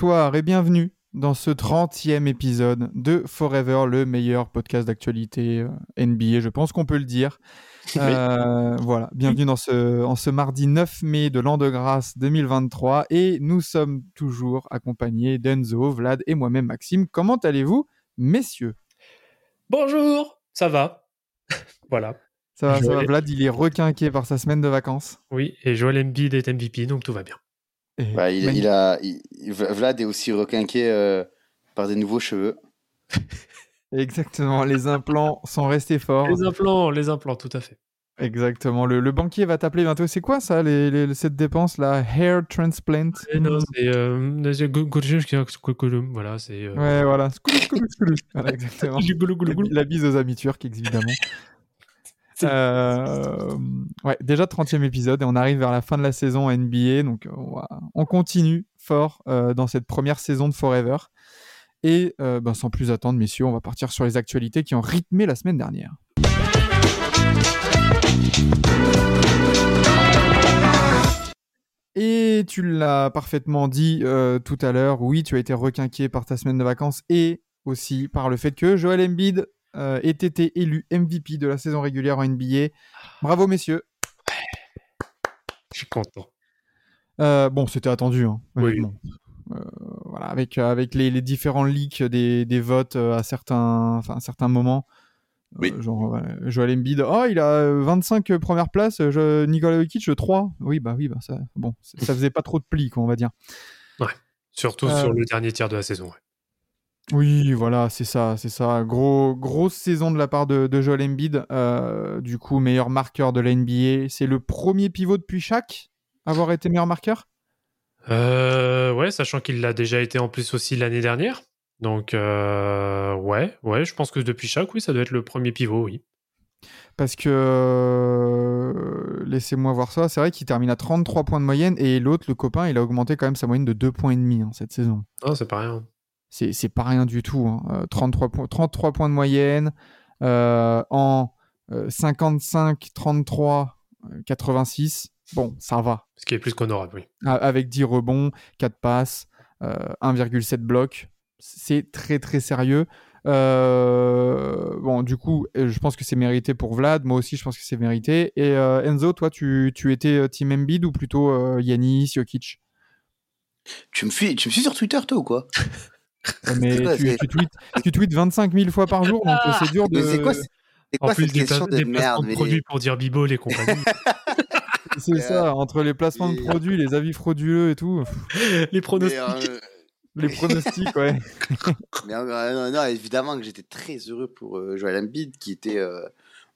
Bonsoir et bienvenue dans ce 30e épisode de Forever, le meilleur podcast d'actualité euh, NBA, je pense qu'on peut le dire. Euh, voilà, bienvenue dans ce, en ce mardi 9 mai de l'an de grâce 2023 et nous sommes toujours accompagnés d'Enzo, Vlad et moi-même Maxime. Comment allez-vous, messieurs? Bonjour, ça va. voilà. ça va, ça va. Vlad, il est requinqué par sa semaine de vacances. Oui, et Joel Embiid est MVP, donc tout va bien. Bah, il, a, il- Vlad est aussi requinqué euh, par des nouveaux cheveux. Exactement, les implants sont restés forts. Les implants, les implants, tout à fait. Exactement. Le, le banquier va t'appeler bientôt. C'est quoi ça, les, les- cette dépense là Hair transplant? Et non, c'est euh, voilà, c'est euh, Ouais, voilà. Voilà, exactement. la bise aux amis turcs, évidemment. Euh, ouais, déjà 30e épisode et on arrive vers la fin de la saison NBA. Donc euh, on, continue fort euh, dans cette première saison de Forever. Et ben, sans plus attendre, messieurs, on va partir sur les actualités qui ont rythmé la semaine dernière. Et tu l'as parfaitement dit tout à l'heure, oui, tu as été requinqué par ta semaine de vacances et aussi par le fait que Joel Embiid euh, ait été élu MVP de la saison régulière en NBA. Bravo, messieurs. Je suis content. Euh, bon, c'était attendu. hein, Oui. Euh, voilà, avec, avec les, les différents leaks des, des votes euh, à certains, à certains moments. Euh, Oui. genre, ouais, Joel Embiid, oh, il a euh, 25 premières places, euh, je, Nikola Jokic, 3. Oui, bah oui, bah ça, bon, ça faisait pas trop de plis, quoi, on va dire. Surtout Euh, sur le dernier tiers de la saison. ouais. Oui, voilà, c'est ça, c'est ça. Gros, grosse saison de la part de, de Joel Embiid. euh, du coup, meilleur marqueur de la NBA. C'est le premier pivot depuis Shaq avoir été meilleur marqueur? Euh, ouais, sachant qu'il l'a déjà été en plus aussi l'année dernière. Donc, euh, ouais, ouais, je pense que depuis chaque, oui, ça doit être le premier pivot, oui. Parce que, euh, laissez-moi voir ça, c'est vrai qu'il termine à 33 points de moyenne et l'autre, le copain, il a augmenté quand même sa moyenne de 2 points et demi hein, cette saison. Non, c'est pas rien. C'est c'est pas rien du tout. hein. Euh, 33, points, 33 points de moyenne euh, en euh, 55, 33, euh, 86. Bon, ça va. Ce qui est plus qu'honorable, oui. Avec 10 rebonds, 4 passes, euh, 1,7 blocs. C'est très très sérieux. Euh, bon, du coup, euh, je pense que c'est mérité pour Vlad. Moi aussi, je pense que c'est mérité. Et euh, Enzo, toi, tu, tu étais euh, Team Embiid ou plutôt euh, Yanis, Jokic? Tu me, suis, tu me suis sur Twitter, toi, ou quoi? Mais C'est quoi, tu, tu tweets, tu tweets 25 000 fois par jour, donc euh, c'est dur de. C'est quoi, c'est En quoi plus cette des, question de merde placements de mais produits pour dire Bibol et compagnie. C'est ça, entre les placements de produits, les avis frauduleux et tout, pff, les pronostics. euh, les pronostics, ouais. mais, euh, non, non, évidemment que j'étais très heureux pour euh, Joel Embiid, qui était euh,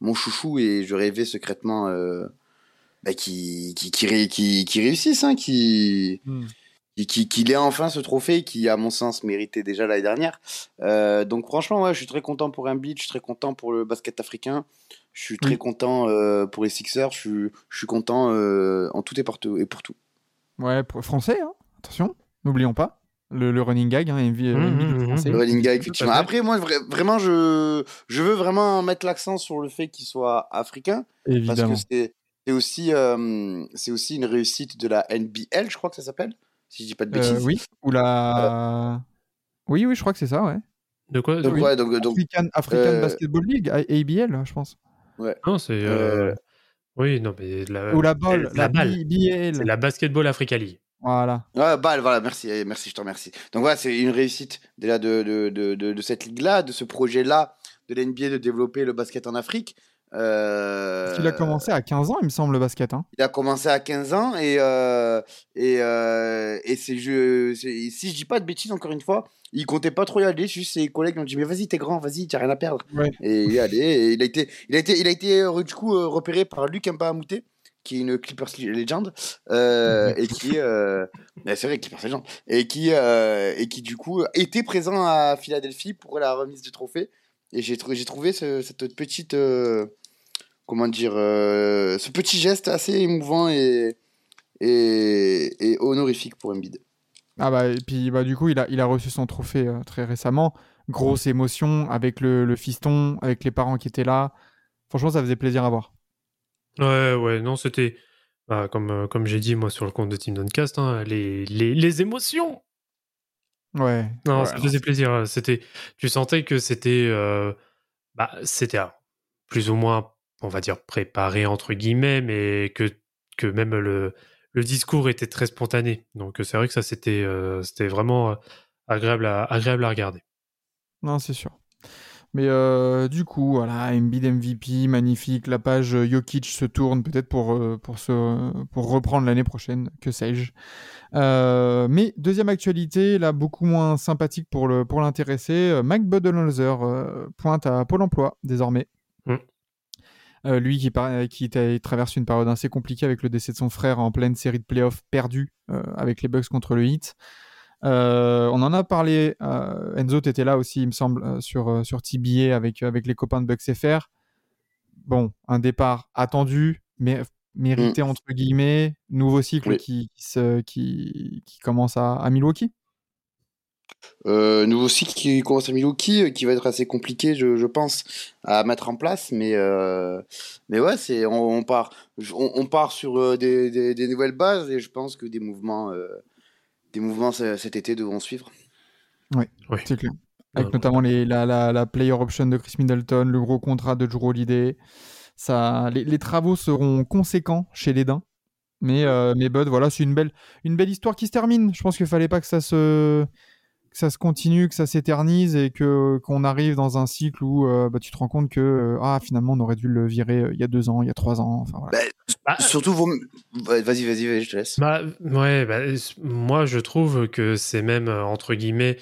mon chouchou, et je rêvais secrètement euh, bah, qu'il qui, qui, ré- qui, qui réussisse, hein, qui Hmm. qui- qui- qu'il ait enfin ce trophée qui, à mon sens, méritait déjà l'année dernière. Euh, donc, franchement, ouais, je suis très content pour Embiid, je suis très content pour le basket africain, je suis très Oui. content euh, pour les Sixers, je suis, je suis content euh, en tout et pour tout. Et pour tout. Ouais, pour- français, hein, attention, n'oublions pas. Le, le running gag, hein, Embiid- Embiid mhm, français. Le running Tout effectivement. Après, moi, vra- vraiment, je, je veux vraiment mettre l'accent sur le fait qu'il soit africain, parce Évidemment. que c'est aussi, euh, c'est aussi une réussite de la NBL, je crois que ça s'appelle, si je dis pas de Euh, bêtises. oui, ou la. Oui, oui, je crois que c'est ça, ouais. De quoi Donc, oui. ouais, donc, donc, African, African euh, Basketball League, ABL, je pense. Non, c'est. euh, Oui, non, mais la, ou la balle, la la, balle. C'est la Basketball Africa League. Voilà. Ouais, balle, voilà, merci, eh, merci, je te remercie. Donc voilà, c'est une réussite déjà de, de, de, de, de cette ligue-là, de ce projet-là de l'NBA de développer le basket en Afrique. Euh, Il a commencé à 15 ans, il me semble, le basket. Hein. Il a commencé à 15 ans et, euh, et, euh, et c'est, je, si je dis pas de bêtises, encore une fois, il comptait pas trop y aller. Juste ses collègues lui ont dit Mais vas-y, t'es grand, vas-y, t'as rien à perdre. Ouais. Et il est allé. Et il, a été, il, a été, il a été euh, du coup euh, repéré par Luc Mbamouté, qui est une Clippers Legend, euh, et qui, euh, mais c'est vrai Clippers Legend, et qui, euh, et qui du coup était présent à Philadelphie pour la remise du trophée. Et j'ai trouvé, j'ai trouvé ce- cette petite, euh, comment dire, euh, ce petit geste assez émouvant et, et, et honorifique pour Embiid. Ah bah, et puis bah, du coup, il a, il a reçu son trophée euh, très récemment. Grosse émotion avec le, le fiston, avec les parents qui étaient là. Franchement, ça faisait plaisir à voir. Ouais, ouais, non, c'était. bah, comme euh, comme j'ai dit, moi, sur le compte de Team Duncast, hein, les, les, les émotions Ouais. Non, Ouais, ça non, faisait plaisir. C'était, tu sentais que c'était, euh, bah, c'était ah, plus ou moins, on va dire préparé entre guillemets, mais que que même le le discours était très spontané. Donc c'est vrai que ça c'était euh, c'était vraiment euh, agréable à agréable à regarder. Non, c'est sûr. Mais euh, du coup, voilà, Embiid MVP, magnifique. La page euh, Jokic se tourne peut-être pour, euh, pour, se, pour reprendre l'année prochaine, que sais-je. Euh, mais deuxième actualité, là, beaucoup moins sympathique pour le pour l'intéresser. euh, Mike Budenholzer euh, pointe à Pôle emploi désormais. Mm. Euh, lui qui, t'a- traverse une période assez compliquée avec le décès de son frère en pleine série de playoffs perdue euh, avec les Bucks contre le Heat. Euh, on en a parlé. euh, Enzo, tu étais là aussi, il me semble, euh, sur, euh, sur TBA avec, avec les copains de Bucks FR. Bon, un départ attendu, mais mérité entre guillemets. Nouveau cycle Oui. qui, qui, se- qui, qui commence à, à Milwaukee. Euh, nouveau cycle qui commence à Milwaukee, euh, qui va être assez compliqué, je, je pense, à mettre en place. Mais, euh, mais ouais, c'est, on, on part, on, on part sur euh, des, des, des nouvelles bases et je pense que des mouvements, euh, des mouvements cet été devront suivre. C'est clair. Avec Ouais. notamment les, la, la, la player option de Chris Middleton, le gros contrat de Drew Holiday. Ça, les, les travaux seront conséquents chez les Dains. Mais, euh, mais Bud, voilà, c'est une belle, une belle histoire qui se termine. Je pense qu'il fallait pas que ça se, que ça se continue, que ça s'éternise et que qu'on arrive dans un cycle où euh, bah, tu te rends compte que euh, ah finalement on aurait dû le virer euh, il y a deux ans, il y a trois ans. Enfin, voilà. Bah, Surtout, vos... Ouais, vas-y, vas-y, vas-y, je te laisse. Bah, ouais, bah, moi je trouve que c'est même entre guillemets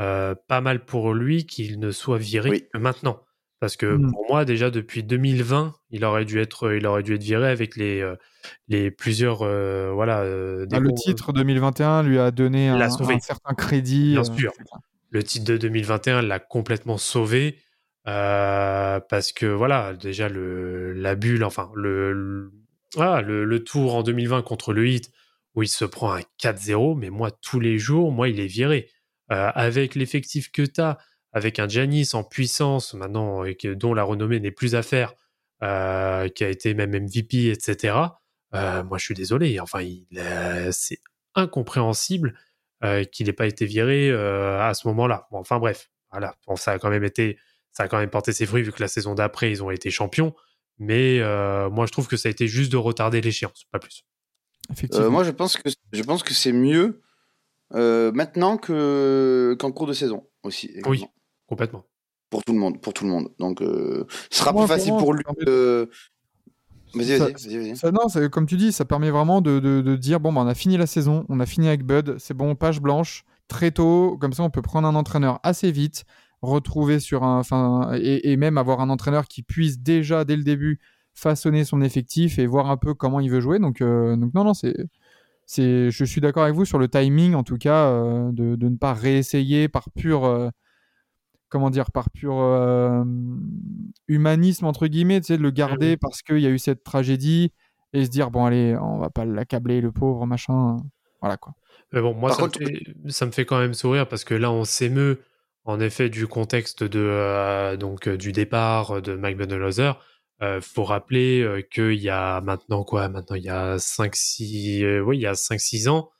euh, pas mal pour lui qu'il ne soit viré Oui. que maintenant. Parce que Mm. pour moi, déjà depuis 2020, il aurait dû être, il aurait dû être viré avec les, euh, les plusieurs, euh, voilà, euh, des Ah, le titre 2021 lui a donné un, certain crédit. Bien sûr. le titre de 2021 l'a complètement sauvé euh, parce que voilà déjà le la bulle enfin le le, voilà, le, le tour en 2020 contre le Heat où il se prend un 4-0 mais moi tous les jours moi il est viré Euh, avec l'effectif que tu as avec un Giannis en puissance maintenant et que, dont la renommée n'est plus à faire euh, qui a été même MVP etc euh, moi je suis désolé enfin euh, c'est incompréhensible euh, qu'il n'ait pas été viré euh, à ce moment-là. Bon, enfin bref, voilà, bon, ça a quand même été, ça a quand même porté ses fruits vu que la saison d'après ils ont été champions. Mais euh, moi je trouve que ça a été juste de retarder l'échéance, pas plus. Effectivement. Euh, moi, je pense que je pense que c'est mieux euh, maintenant que qu'en cours de saison aussi. également. Oui. Complètement. Pour tout le monde, pour tout le monde. Donc, euh, ce sera Moi, plus facile pour lui. de- Vas-y, vas-y, vas-y, vas-y. Ça, non, ça- comme tu dis, ça permet vraiment de, de- de dire bon, bah, on a fini la saison, on a fini avec Bud, c'est bon, page blanche, très tôt, comme ça on peut prendre un entraîneur assez vite, retrouver sur un. Enfin, et, et même avoir un entraîneur qui puisse déjà dès le début façonner son effectif et voir un peu comment il veut jouer. Donc, euh, donc non, non, c'est. c'est je suis d'accord avec vous sur le timing, en tout cas, euh, de, de ne pas réessayer par pur. Comment dire, par pur euh, humanisme, entre guillemets, tu sais, de le garder parce qu'il y a eu cette tragédie et se dire, bon, allez, on va pas l'accabler, le pauvre, machin. Voilà, quoi. Mais bon, moi ça, contre- me fait, ça me fait quand même sourire parce que là on s'émeut en effet du contexte de euh, donc euh, du départ de Mike Budenholzer. Euh, faut rappeler euh, qu'il y a maintenant quoi? Maintenant il y a 5 6 oui, il y a 5 6 ans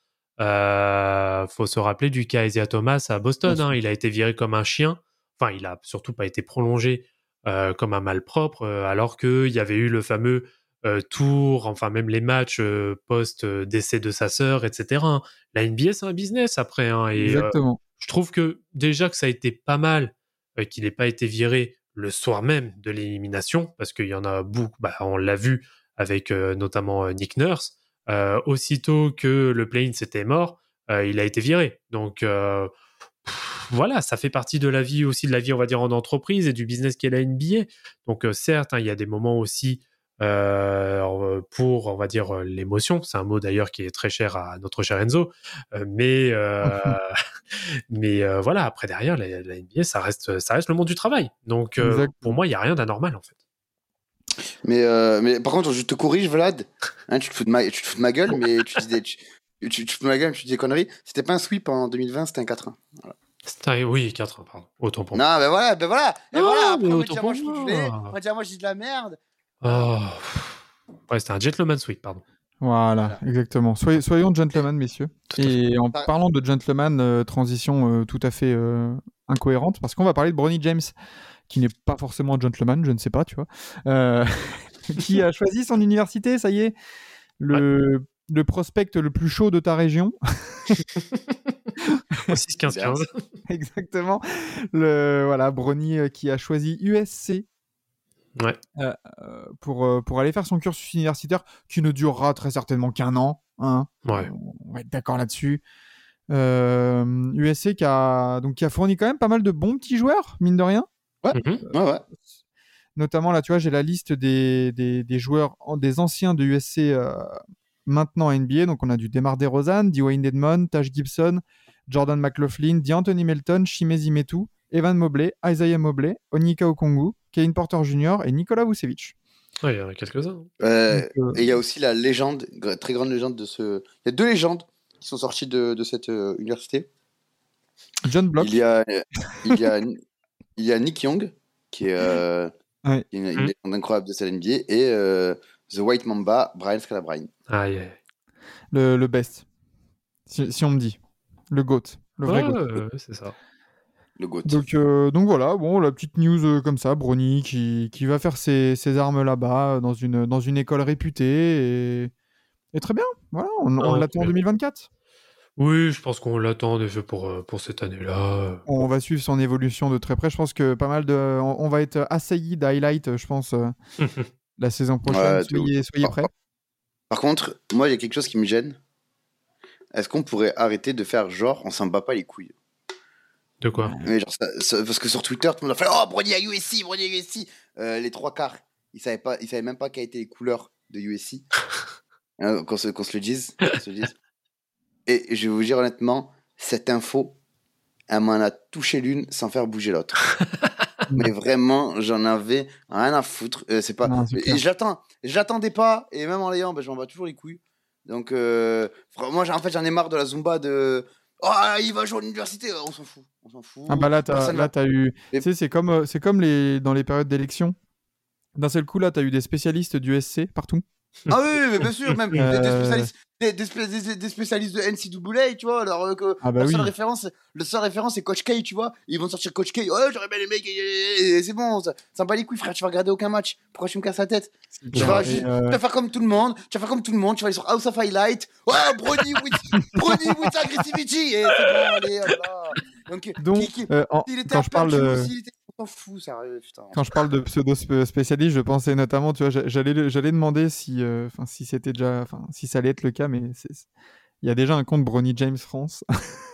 euh, faut se rappeler du cas Isaiah Thomas à Boston hein. il a été viré comme un chien. Enfin, il a surtout pas été prolongé euh, comme un malpropre euh, alors qu'il y avait eu le fameux euh, tour, enfin même les matchs euh, post euh, décès de sa sœur, etc. hein. La NBA c'est un business après hein, et Exactement. je trouve que déjà que ça a été pas mal qu'il n'ait pas été viré le soir même de l'élimination, parce qu'il y en a beaucoup, bah, on l'a vu avec notamment Nick Nurse, aussitôt que le play-in s'était mort, il a été viré. Donc pff, voilà, ça fait partie de la vie aussi, de la vie, on va dire, en entreprise et du business qu'est la NBA. Donc euh, certes, hein, il y a des moments aussi euh, pour, on va dire, euh, l'émotion. C'est un mot d'ailleurs qui est très cher à notre cher Enzo. Euh, mais euh, mais euh, voilà, après derrière, la, la NBA, ça reste, ça reste le monde du travail. Donc euh, pour moi, il n'y a rien d'anormal en fait. Mais, euh, mais par contre, je te corrige, Vlad. Hein, tu, te fous de ma, tu te fous de ma gueule, mais tu dis des, tu, tu, tu te fous de ma gueule, tu dis des conneries. C'était pas un sweep en 2020, c'était un 4-1. Oui, 4 pardon. Autant pour moi. Non, ben voilà, ben voilà. Et voilà, après, on va dire, moi, je suis moi. gelé. On va dire, moi, je dis de la merde. Oh. Ouais, c'était un gentleman sweep, pardon. Voilà, exactement. Soyez- soyons gentlemen, messieurs. Et en Par- parlant de gentleman, euh, transition euh, tout à fait euh, incohérente, parce qu'on va parler de Bronny James, qui n'est pas forcément un gentleman, je ne sais pas, tu vois, euh, qui a choisi son université, ça y est, le, le prospect le plus chaud de ta région, 6, 15, 15. exactement. Le, voilà, Bronny euh, qui a choisi USC. Ouais. euh, euh, pour, pour aller faire son cursus universitaire qui ne durera très certainement qu'un an. Hein, Ouais. on va être d'accord là-dessus. Euh, USC qui a, donc, qui a fourni quand même pas mal de bons petits joueurs, mine de rien. Ouais, ouais. Notamment, là, tu vois, j'ai la liste des, des, des joueurs, des anciens de USC euh, maintenant à NBA. Donc, on a du Demar DeRozan, Dwayne Dedmon, Taj Gibson, Jordan McLaughlin, d'Anthony Melton, Shimezi Metu, Evan Mobley, Isaiah Mobley, Onika Okongu, Kevin Porter Jr. et Nikola Vucevic. Ouais, il y en a quelques-uns. Euh, euh, et il y a aussi la légende, très grande légende de ce. Il y a deux légendes qui sont sorties de, de cette euh, université. John Block. Il y a, il y a, il y a Nick Young, qui est euh, Ouais. une, une légende incroyable de cette NBA, et euh, The White Mamba, Brian Scalabrine. Le, le best. Si, si on me dit. Le GOAT. Le vrai Ouais, GOAT. c'est ça. Le GOAT. Donc, euh, donc voilà, bon, la petite news euh, comme ça, Brony qui, qui va faire ses, ses armes là-bas euh, dans une, dans une école réputée et, et très bien. Voilà, on, on Ah, l'attend en très bien. 2024. Oui, je pense qu'on l'attend en effet pour, pour cette année-là. On va suivre son évolution de très près. Je pense que pas mal de, on, on va être assailli d'highlights, je pense, la saison prochaine. Ouais, soyez, soyez prêts. Par contre, moi, il y a quelque chose qui me gêne. Est-ce qu'on pourrait arrêter de faire genre on s'en bat pas les couilles? De quoi? Mais genre, ça- ça- Parce que sur Twitter, tout le monde a fait Oh, Brody à USC, Brody à USC Euh, Les trois quarts, ils savaient, pas, ils savaient même pas quelles étaient les couleurs de USC. Hein, qu'on, se, qu'on se le dise. qu'on se le dise. Et je vais vous dire honnêtement, cette info, elle m'en a touché l'une sans faire bouger l'autre. Mais vraiment, j'en avais rien à foutre. Euh, c'est pas. Non, et j'attends, j'attendais pas, et même en l'ayant, ben, je m'en bats toujours les couilles. Donc, euh, moi, en fait, j'en ai marre de la Zumba de. Oh, il va jouer à l'université, on s'en fout. On s'en fout. Ah bah là, t'as, là, t'as eu. Et- Tu sais, c'est comme, euh, c'est comme les, dans les périodes d'élection. D'un seul coup, là, t'as eu des spécialistes du SC partout. Ah oui, mais bien sûr, même des, des Euh. spécialistes, des, des spé- des- des spécialistes de NCAA, tu vois. Alors, euh, que, Ah bah la oui. seule référence, le seul référence, c'est Coach K, tu vois. Ils vont sortir Coach K. Ouais, j'aurais bien les mecs. et- et- C'est bon, ça, ça me bat les couilles, frère. Tu vas regarder aucun match. Pourquoi tu me casses la tête? Tu vas, euh, tu vas faire comme tout le monde. Tu vas faire comme tout le monde. Tu vas aller sur House of Highlight. Oh, Brody with, Brody with aggressivity. Et c'est bon, allez, hop là. Donc, Donc, qui- qui- euh, en- s'il était quand je parle de, aussi, il était- sérieux, putain. quand je parle de pseudo sp- spécialiste, je pensais notamment, tu vois, j'a- j'allais, j'allais demander si, euh, enfin, si c'était déjà, enfin, si ça allait être le cas, mais il y a déjà un compte Bronny James France.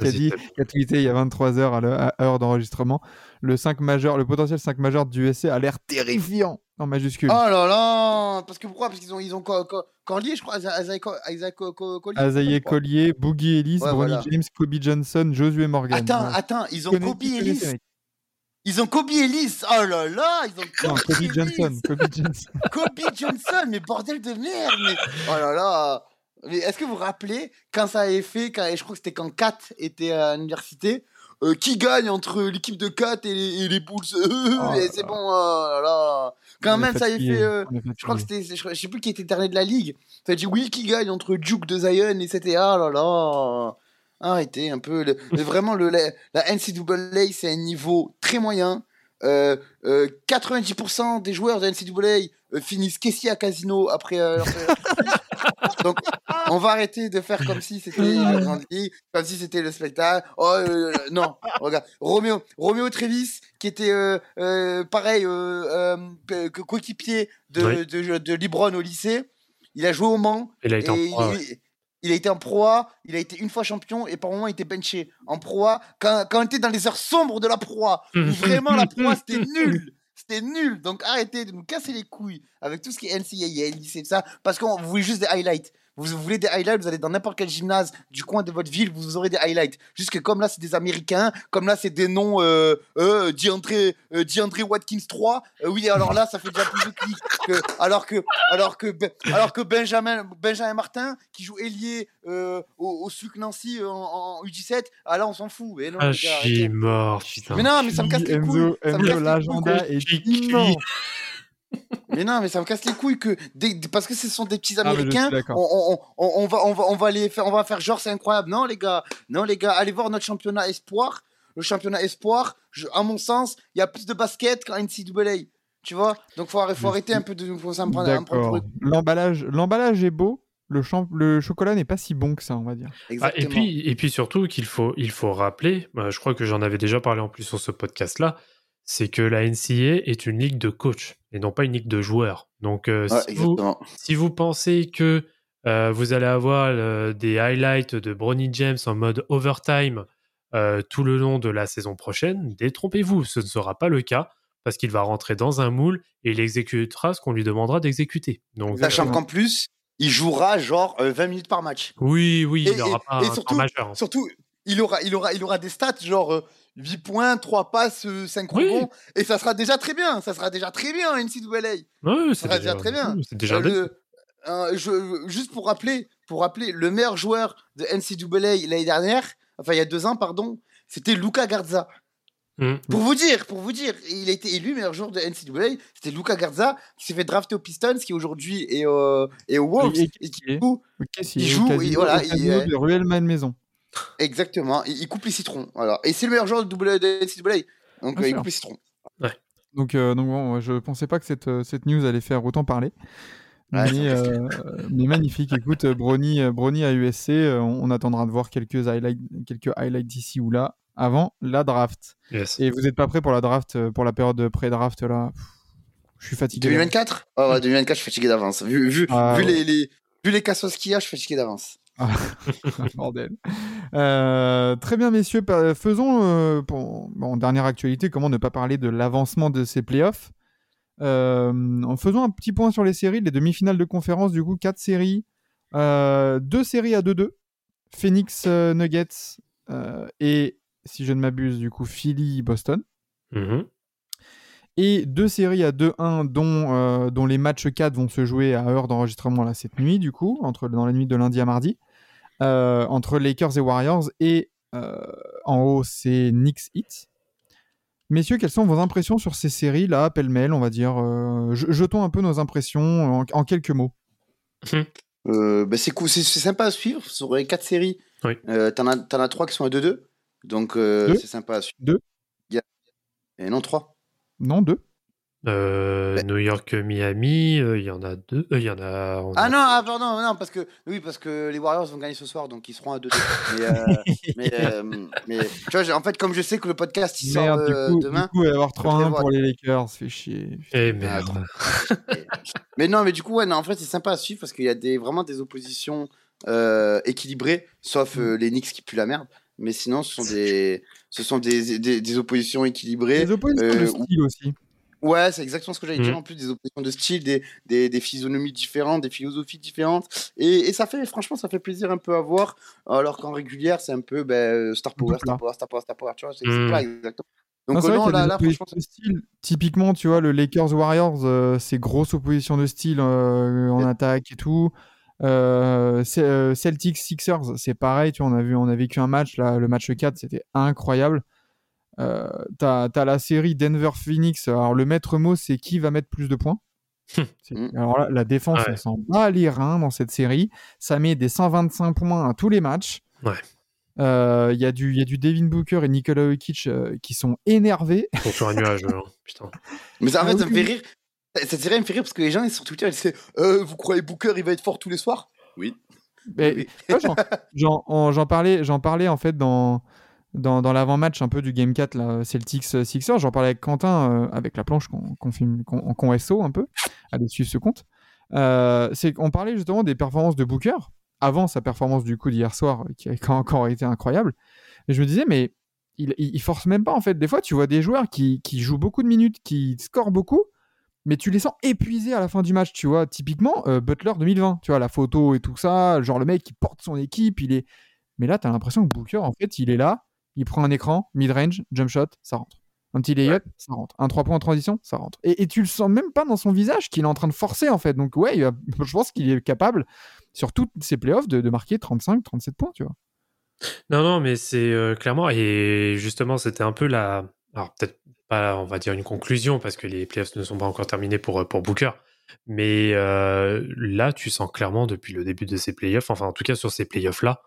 Qui a dit, qui a tweeté il y a 23 heures à, l'heure- à heure d'enregistrement, le 5 majeur, le potentiel 5 majeur du USC a l'air terrifiant en majuscule. Oh là là Parce que pourquoi? Parce qu'ils ont, ils ont Co- Co- Corlier, je crois, Isaiah Co- Collier. Crois. Collier, Boogie Ellis, Ouais, voilà. James, Kobe Johnson, Josué Morgan. Attends, attends, ils ont Kobe Ellis. Ils ont Kobe Ellis. Oh là là, ils ont Non, Kobe, Kobe Ellis. Johnson, Kobe Johnson. Kobe Johnson, mais bordel de merde. Mais... Oh là là. Mais est-ce que vous vous rappelez quand ça avait fait, quand, je crois que c'était quand Kat était à l'université, euh, qui gagne entre l'équipe de Kat et les, et les Bulls Oh Et là C'est bon, oh là là. Quand On même, ça avait fatigué, fait. euh, Je crois que c'était, je, sais plus qui était dernier de la ligue. Ça a dit oui qui gagne entre Duke de Zion et c'était ah là là. Arrêtez un peu. Le- vraiment le la, la NCAA c'est un niveau très moyen. Euh, euh, 90% des joueurs de NCAA finissent caissier à casino après. euh, leur- Donc on va arrêter de faire comme si c'était la grande ligue, comme si c'était le spectacle. Oh euh, non, regarde Roméo, Roméo Trévis qui était euh, euh, pareil euh, euh, que coéquipier de, Oui. de, de Libron au lycée. Il a joué au Mans. Il a été en proie, il, a été en proie, il a été une fois champion et par moment il était benché. En proie, quand, quand on était dans les heures sombres de la proie, où vraiment la proie c'était nul. Nul. Donc arrêtez de nous casser les couilles avec tout ce qui est NCAA, lycée, ça. Parce que vous voulez juste des highlights. Vous, voulez des highlights, vous allez dans n'importe quel gymnase du coin de votre ville, vous aurez des highlights. Juste que comme là, c'est des Américains, comme là, c'est des noms euh, euh, DeAndre, euh, DeAndre Watkins 3. euh, oui, alors là, ça fait déjà plus de clics. Que, alors, que, alors, que, Ben- alors que Benjamin, Benjamin Martin, qui joue ailier euh, au, au SUC Nancy en, en U17, ah là, on s'en fout. Mais non, Ah, je suis mort, putain. Mais non, mais ça me casse les couilles. Enzo, Ça me Enzo, casse les couilles Mais non, mais ça me casse les couilles que des- des- parce que ce sont des petits Ah, Américains. on, on, on, on va on va on va les faire on va faire genre c'est incroyable. Non les gars, non les gars, allez voir notre championnat espoir. Le championnat espoir, je- à mon sens, il y a plus de basket qu'en NCAA. Tu vois? Donc faut, arrêter- faut arrêter un peu de nous ça me prend un peu D'accord. pour- L'emballage, l'emballage est beau. Le, champ- le chocolat n'est pas si bon que ça, on va dire. Ah, et, puis, et puis surtout qu'il faut, il faut rappeler, bah, je crois que j'en avais déjà parlé en plus sur ce podcast-là, c'est que la NCA est une ligue de coach et non pas une ligue de joueurs. Donc euh, Ouais, si, vous, exactement. si vous pensez que euh, vous allez avoir euh, des highlights de Bronny James en mode overtime tout le long de la saison prochaine, détrompez-vous, ce ne sera pas le cas parce qu'il va rentrer dans un moule et il exécutera ce qu'on lui demandera d'exécuter. Donc, Sachant qu'en plus, il jouera genre euh, 20 minutes par match. oui, oui, Et- il n'aura pas et un temps surtout- majeur. Surtout, il aura, il aura, il aura des stats genre 8 points, 3 passes, euh, 5 Oui. rebonds, et ça sera déjà très bien. Ça sera déjà très bien, NCAA. Ouais, Ça va déjà très bien. C'est déjà Euh, le- euh, je- juste pour rappeler, pour rappeler, le meilleur joueur de NCAA l'année dernière, enfin il y a deux ans, pardon, c'était Luca Garza. Mm. Pour vous dire, pour vous dire, il a été élu meilleur joueur de NCAA. C'était Luca Garza qui s'est fait drafter aux Pistons, qui aujourd'hui est, euh, est aux Wolves. Et- qui Ok, Il joue, il- voilà, il est- de Ruel Maison. Exactement, il, il coupe les citrons. Voilà. Et c'est le meilleur joueur de, NCAA. Donc Bien euh, il coupe les citrons. Donc, euh, donc bon, je pensais pas que cette, euh, cette news allait faire autant parler. Ouais, mais, euh, magnifique. Écoute, Brony, Brony à USC, on, on attendra de voir quelques highlights, quelques highlights ici ou là avant la draft. Yes. Et vous n'êtes pas prêt pour la draft, pour la période de pré-draft là? Je suis fatigué. 2024 Ah ouais, 2024, je suis fatigué d'avance. Vu, vu, Ah, vu ouais. les, les, vu les cassos qu'il y a, je suis fatigué d'avance. Bordel. Euh, très bien, messieurs. Faisons, euh, pour, bon, dernière actualité, comment ne pas parler de l'avancement de ces playoffs. Euh, en faisant un petit point sur les séries, les demi-finales de conférence, du coup, quatre séries, euh, deux séries à 2-2, Phoenix euh, Nuggets et, si je ne m'abuse, du coup, Philly Boston. Mhm. Et deux séries à 2-1 dont, dont les matchs 4 vont se jouer à heure d'enregistrement là, cette nuit, du coup, entre, dans la nuit de lundi à mardi, euh, entre Lakers et Warriors. Et euh, en haut, c'est Knicks Heat. Messieurs, quelles sont vos impressions sur ces séries là, pêle-mêle, on va dire euh, je- Jetons un peu nos impressions en, en quelques mots. Euh, bah, c'est cool, c'est c'est sympa à suivre. Sur les quatre séries, Oui. euh, t'en as, t'en as trois qui sont à 2-2. Donc euh, Deux c'est sympa à suivre. Deux Et non, trois. Non, deux Euh, New York, Miami, euh, il y en a deux. euh, Il y en a. on Ah a- non, ah, pardon, non, parce que oui, parce que les Warriors vont gagner ce soir, donc ils seront à 2-2. mais, euh, mais, euh, mais tu vois, en fait, comme je sais que le podcast il sort Merde, du euh, coup, demain. du coup, il va y avoir je 3-1 prévois. pour les Lakers, fait chier. Eh Ah, merde. mais non, mais du coup, ouais, non, en fait, c'est sympa à suivre parce qu'il y a des, vraiment des oppositions euh, équilibrées, sauf euh, les Knicks qui puent la merde. Mais sinon, ce sont des, ce sont des, des, des oppositions équilibrées. Les oppositions de style aussi. Ouais, c'est exactement ce que j'allais Mhm. dire. En plus, des oppositions de style, des, des, des physionomies différentes, des philosophies différentes. Et, et ça fait, franchement, ça fait plaisir un peu à voir. Alors qu'en régulière, c'est un peu ben, Star Power, Star plat. Power, Star Power, Star Power. Tu vois, c'est c'est plat, exactement. Non, Donc, euh, vrai non, y a là, là, franchement, de style. Typiquement, tu vois, le Lakers Warriors, euh, c'est grosse opposition de style euh, en attaque et tout. Euh, c'est- euh, Celtics Sixers, c'est pareil, tu vois, on a vu, on a vécu un match là, le match 4, c'était incroyable. Euh, t'as, t'as la série Denver Phoenix. Alors le maître mot, c'est qui va mettre plus de points? Mm. Alors là, la défense, Ouais. on s'en bat les reins dans cette série. Ça met des 125 points à tous les matchs. Ouais. Euh, Il y, a du- il y a du Devin Booker et Nikola Jokic euh, qui sont énervés. Ils sont sur un nuage, hein. Putain. Mais ça, en Ah fait, ça me fait rire. Cette série me fait rire parce que les gens ils, sur Twitter ils disaient euh, Vous croyez Booker il va être fort tous les soirs? Oui. Mais, Oui. j'en- j'en en- j'en parlais, j'en parlais en fait dans, dans, dans l'avant-match un peu du Game 4 là, Celtics euh, Sixers. J'en parlais avec Quentin euh, avec la planche qu'on qu'on filme- qu'on- qu'on SO un peu. Allez suivre ce compte. Euh, c'est qu'on parlait justement des performances de Booker avant sa performance du coup d'hier soir qui a encore été incroyable. Et je me disais mais il, il, il force même pas en fait. Des fois, tu vois des joueurs qui, qui jouent beaucoup de minutes, qui scorent beaucoup, mais tu les sens épuisés à la fin du match, tu vois. Typiquement, euh, Butler 2020, tu vois, la photo et tout ça, genre le mec qui porte son équipe, il est. Mais là, tu as l'impression que Booker, en fait, il est là, il prend un écran, mid-range, jump shot, ça rentre. Un petit layup, ça rentre. Un 3 points en transition, ça rentre. Et, et tu le sens même pas dans son visage qu'il est en train de forcer, en fait. Donc, ouais, je pense qu'il est capable, sur toutes ses playoffs, de, de marquer 35, 37 points, tu vois. Non, non, mais c'est euh, clairement, et justement, c'était un peu la. Alors, peut-être pas, on va dire, une conclusion, parce que les playoffs ne sont pas encore terminés pour, euh, pour Booker. Mais euh, là, tu sens clairement depuis le début de ces playoffs, enfin, en tout cas, sur ces playoffs-là,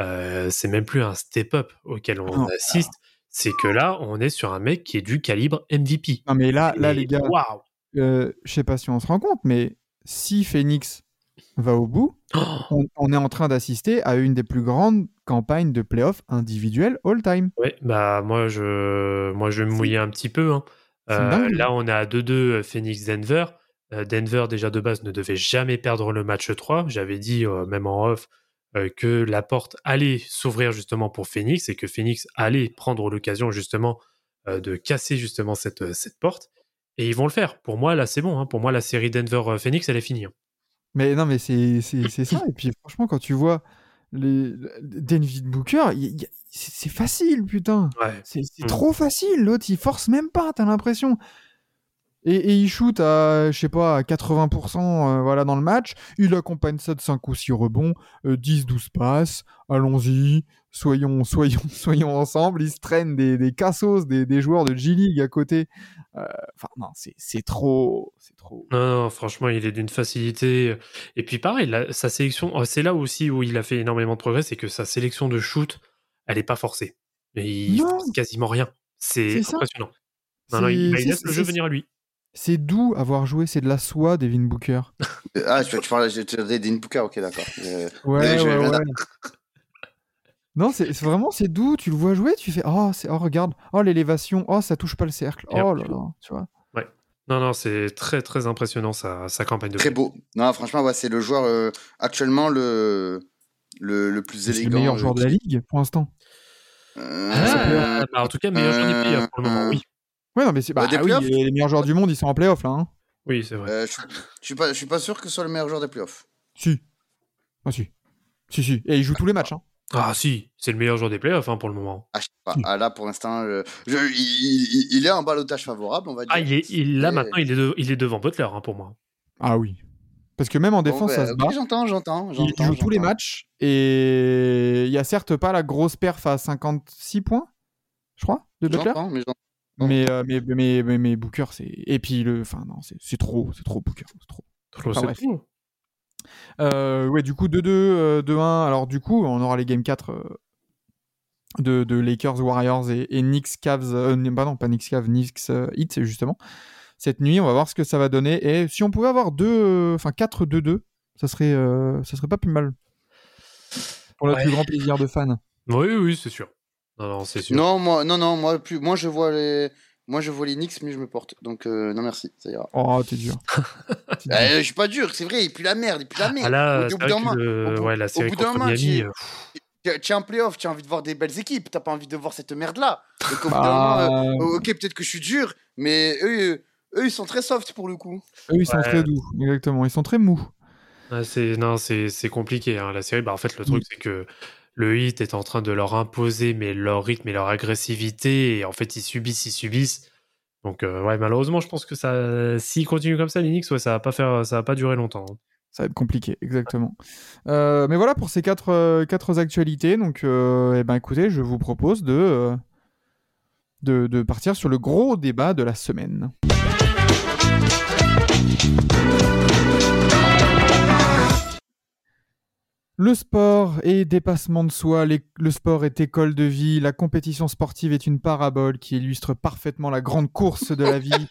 euh, c'est même plus un step-up auquel on Non. assiste. C'est que là, on est sur un mec qui est du calibre MVP. Non, mais là, là Et les gars, Waouh! euh, je sais pas si on se rend compte, mais si Phoenix va au bout, Oh on, on est en train d'assister à une des plus grandes campagnes de playoffs individuelles all-time. Ouais, bah moi je moi je vais me mouiller un petit peu. hein. Euh, là on est à 2-2 Phoenix-Denver. Euh, Denver déjà de base ne devait jamais perdre le match 3. J'avais dit euh, même en off euh, que la porte allait s'ouvrir justement pour Phoenix et que Phoenix allait prendre l'occasion justement euh, de casser justement cette, euh, cette porte. Et ils vont le faire. Pour moi là c'est bon. hein. Pour moi la série Denver-Phoenix elle est finie. hein. Mais non, mais c'est c'est- c'est ça. Et puis franchement, quand tu vois les David Booker, c'est facile, putain. Ouais. C'est c'est Mm. trop facile. L'autre, il force même pas, t'as l'impression. Et, et il shoot à, je sais pas, à 80% euh, voilà, dans le match. Il accompagne ça de 5 ou 6 rebonds, euh, 10-12 passes. Allons-y, soyons, soyons, soyons ensemble. Il se traîne des, des cassos, des, des joueurs de G-League à côté. Euh, Enfin, non, c'est trop. C'est trop. Non, non, franchement, il est d'une facilité. Et puis pareil, la- sa sélection, oh, c'est là aussi où il a fait énormément de progrès, c'est que sa sélection de shoot, elle est pas forcée. Et il force quasiment rien. C'est impressionnant. Non, non, il, il laisse le jeu venir à lui. C'est doux avoir joué, c'est de la soie, Devin Booker. Ah, tu, tu parlais de Dean Booker, ok, d'accord. Euh, Ouais, je- ouais, ouais. Non, c'est vraiment c'est doux. Tu le vois jouer, tu fais oh, c'est oh regarde, oh l'élévation, oh ça touche pas le cercle, oh là là, tu vois. Non, non, c'est très, très impressionnant sa, sa campagne de Très beau. Non, franchement, ouais, c'est le joueur euh, actuellement le, le, le plus C'est le élégant. meilleur euh, joueur de la ligue pour l'instant. Euh, Ah, bah, en tout cas, meilleur joueur des playoffs pour le moment, euh, oui. Ouais, non mais c'est bah, oui, playoffs les, les meilleurs joueurs du monde, ils sont en playoff là. Hein. Oui, c'est vrai. euh, je, je suis pas, je suis pas sûr que ce soit le meilleur joueur des playoffs. Si. Ah si. Si si. Et il joue tous les matchs. Hein. Ah, si, c'est le meilleur joueur des playoffs hein, pour le moment. Ah, je sais pas. Si. Ah, là, pour l'instant, euh, je- il, il- il est en balotage favorable, on va dire. Ah, il est, il, là, Et- maintenant, il est, de- il est devant Butler hein, pour moi. Ah oui. Parce que même en Bon, défense, bah, ça se bat. j'entends, j'entends. Il joue tous les matchs et il y a certes pas la grosse perf à 56 points, je crois, de Butler. J'entends, mais j'entends. Mais, euh, mais, mais, mais, mais Booker, c'est. Et puis, le... enfin, non, c'est c'est trop, c'est trop Booker. C'est trop. Trop, Enfin. Euh, ouais, du coup, 2-2, euh, 2-1. Alors, du coup, on aura les Game 4 euh, de, de Lakers, Warriors et, et Knicks, Cavs. Euh, bah non, pas Knicks, Cavs, Knicks, euh, Heat, justement. Cette nuit, on va voir ce que ça va donner. Et si on pouvait avoir deux, euh, enfin 4-2-2, ça serait, euh, ça serait pas plus mal. Pour le Ouais. plus grand plaisir de fans. Oui, oui, c'est sûr. Non, non, c'est sûr. Non, moi, non, non, moi, plus, moi, je vois les, moi, je vois les Knicks, mais je me porte. Donc, euh, non, merci, ça ira. Oh, t'es dur. T'es. Euh, je suis pas dur, c'est vrai, il pue la merde, il pue la merde. Ah là, Au bout c'est d'un le- au bout- ouais, la au série bout d'un contre match, Miami, il- euh, en playoff, tu as envie de voir des belles équipes, t'as pas envie de voir cette merde-là. Donc, au bout d'un moment, Ah, euh, ok, peut-être que je suis dur, mais eux, eux, ils sont très soft pour le coup. eux, ils sont Ouais. très doux. Exactement. Ils sont très mous. C'est non, c'est c'est compliqué hein, la série. Bah en fait le Mm. truc c'est que le hit est en train de leur imposer mais leur rythme et leur agressivité et en fait ils subissent, ils subissent. Donc euh, ouais malheureusement je pense que ça s'ils continuent comme ça Linux ouais ça va pas faire ça va pas durer longtemps. hein. Ça va être compliqué, exactement. Euh, mais voilà pour ces quatre, euh, quatre actualités. Donc, eh ben, écoutez, je vous propose de, de partir sur le gros débat de la semaine. Le sport est dépassement de soi, les- le sport est école de vie, la compétition sportive est une parabole qui illustre parfaitement la grande course de la vie.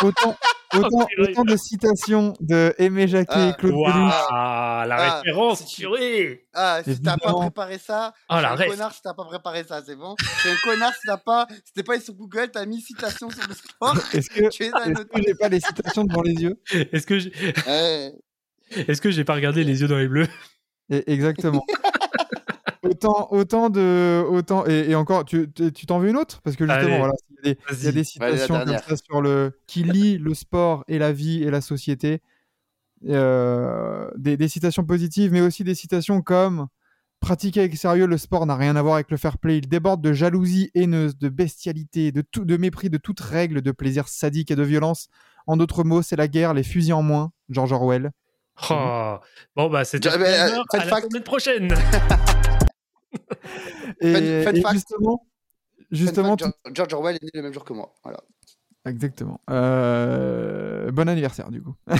Autant, autant, de citations de Aimé Jacquet Ah, et Claude Waouh, Lelouch. la Ah, référence purée. Ah, si t'as pas préparé ça, Ah, t'es la un connard si t'as pas préparé ça, c'est bon T'es un connard si t'as pas, si t'es pas sur Google, t'as mis citation sur le sport, Est-ce que, tu es un est-ce autre. que j'ai pas les citations devant les yeux? Est-ce que j'ai. Est-ce que j'ai pas regardé les yeux dans les bleus? Et- Exactement. autant, autant de. Autant, et, et encore, tu t'en veux une autre? Parce que justement, Allez, voilà, il y a des, il y a vas-y. des Allez, la citations comme ça sur le, qui lient le sport et la vie et la société. Euh, des, des citations positives, mais aussi des citations comme Pratiquer avec sérieux le sport n'a rien à voir avec le fair play. Il déborde de jalousie haineuse, de bestialité, de, tout, de mépris, de toute règle, de plaisir sadique et de violence. En d'autres mots, c'est la guerre, les fusils en moins. George Orwell. Oh. Bon, bah, Je- mais, euh, à la fact. semaine prochaine. Et, Fun- fun et fact. justement, justement, fact, George- George Orwell est né le même jour que moi. Voilà. Exactement. Euh, Bon anniversaire, du coup.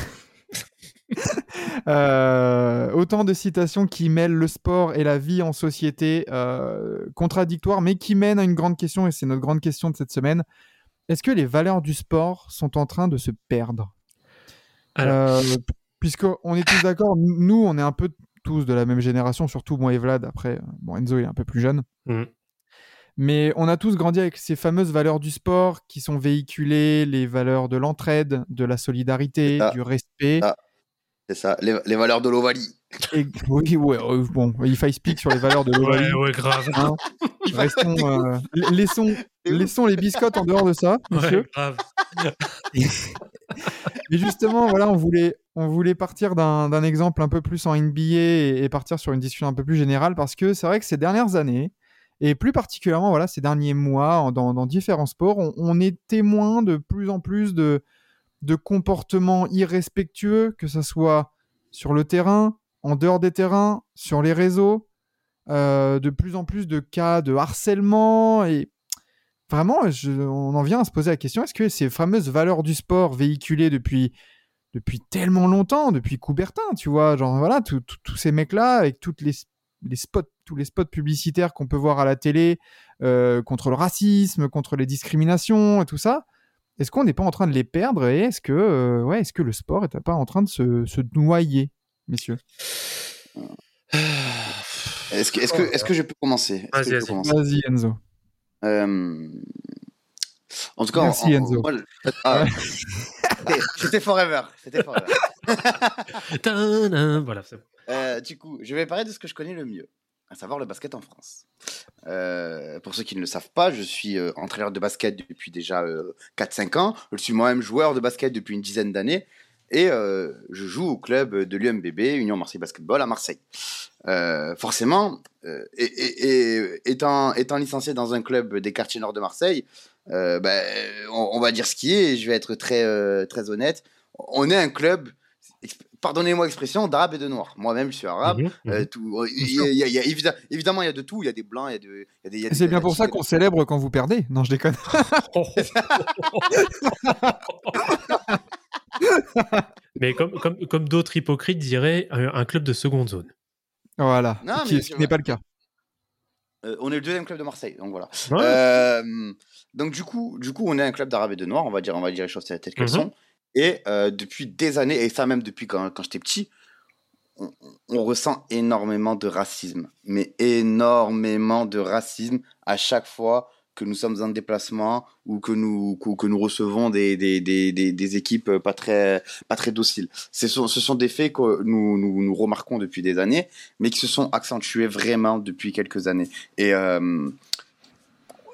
Euh, autant de citations qui mêlent le sport et la vie en société, euh, contradictoires, mais qui mènent à une grande question, et c'est notre grande question de cette semaine. Est-ce que les valeurs du sport sont en train de se perdre? Alors. Puisqu'on est tous d'accord, nous, on est un peu tous de la même génération, surtout moi et Vlad. Après, euh, bon, Enzo est un peu plus jeune. Mhm. Mais on a tous grandi avec ces fameuses valeurs du sport qui sont véhiculées, les valeurs de l'entraide, de la solidarité, du respect. Ah. C'est ça, les, les valeurs de l'Ovalie. Et, oui, ouais, euh, bon, il faille speak sur les valeurs de l'Ovalie. Ouais, ouais, grave. hein. Restons, euh, la- laissons, laissons les biscottes en dehors de ça, monsieur. Ouais, grave. Mais justement, voilà, on voulait, on voulait partir d'un d'un exemple un peu plus en NBA et, et partir sur une discussion un peu plus générale parce que c'est vrai que ces dernières années, et plus particulièrement voilà, ces derniers mois en- dans, dans différents sports, on, on est témoin de plus en plus de, de comportements irrespectueux, que ce soit sur le terrain, en dehors des terrains, sur les réseaux, euh, de plus en plus de cas de harcèlement et vraiment, on en vient à se poser la question est-ce que ces fameuses valeurs du sport véhiculées depuis depuis tellement longtemps, depuis Coubertin, tu vois, genre voilà, tous ces mecs-là avec les, les spots, tous les spots publicitaires qu'on peut voir à la télé euh, contre le racisme, contre les discriminations et tout ça. Est-ce qu'on n'est pas en train de les perdre et est-ce que, euh, ouais, est-ce que le sport est pas en train de se, se noyer, messieurs? Est-ce que, est-ce que, est-ce que je peux commencer? Vas-y, Enzo. Euh, En tout cas, Merci, en- en- Enzo. ah, c'était- c'était forever. C'était forever. Tadam. Voilà, bon. Euh, du coup, je vais parler de ce que je connais le mieux, à savoir le basket en France. Euh, pour ceux qui ne le savent pas, je suis euh, entraîneur de basket depuis déjà euh, 4-5 ans. Je suis moi-même joueur de basket depuis une dizaine d'années. Et euh, je joue au club de l'UMBB, Union Marseille Basketball, à Marseille. Forcément, et, étant, étant licencié dans un club des quartiers nord de Marseille, ben, on, va dire ce qui est, et je vais être très, très honnête. On est un club, pardonnez-moi l'expression, d'arabes et de noirs. Moi-même, je suis arabe. Euh, tout, il sûr. y a- il y a- il y a évidem- évidemment, il y a de tout. Il y a des blancs, il y a, de, des. C'est bien pour ça qu'on célèbre quand vous perdez. Non, je déconne. Mais comme, comme, comme d'autres hypocrites diraient, un, un club de seconde zone. Voilà. Non, Qui- mais ce qui n'est pas le cas. Euh, on est le deuxième club de Marseille, donc voilà. Ouais. Euh, donc du coup, du coup, on est un club d'arabes et de noirs, on va dire, on va dire les choses telles qu'elles Mhm. sont. Et euh, depuis des années, et ça même depuis quand, j'étais petit, on, ressent énormément de racisme, mais énormément de racisme à chaque fois que nous sommes en déplacement ou que nous, que, nous recevons des, des, des, des, des équipes pas très, pas très dociles. Ce sont, ce sont des faits que nous, nous, nous remarquons depuis des années, mais qui se sont accentués vraiment depuis quelques années. Et, euh,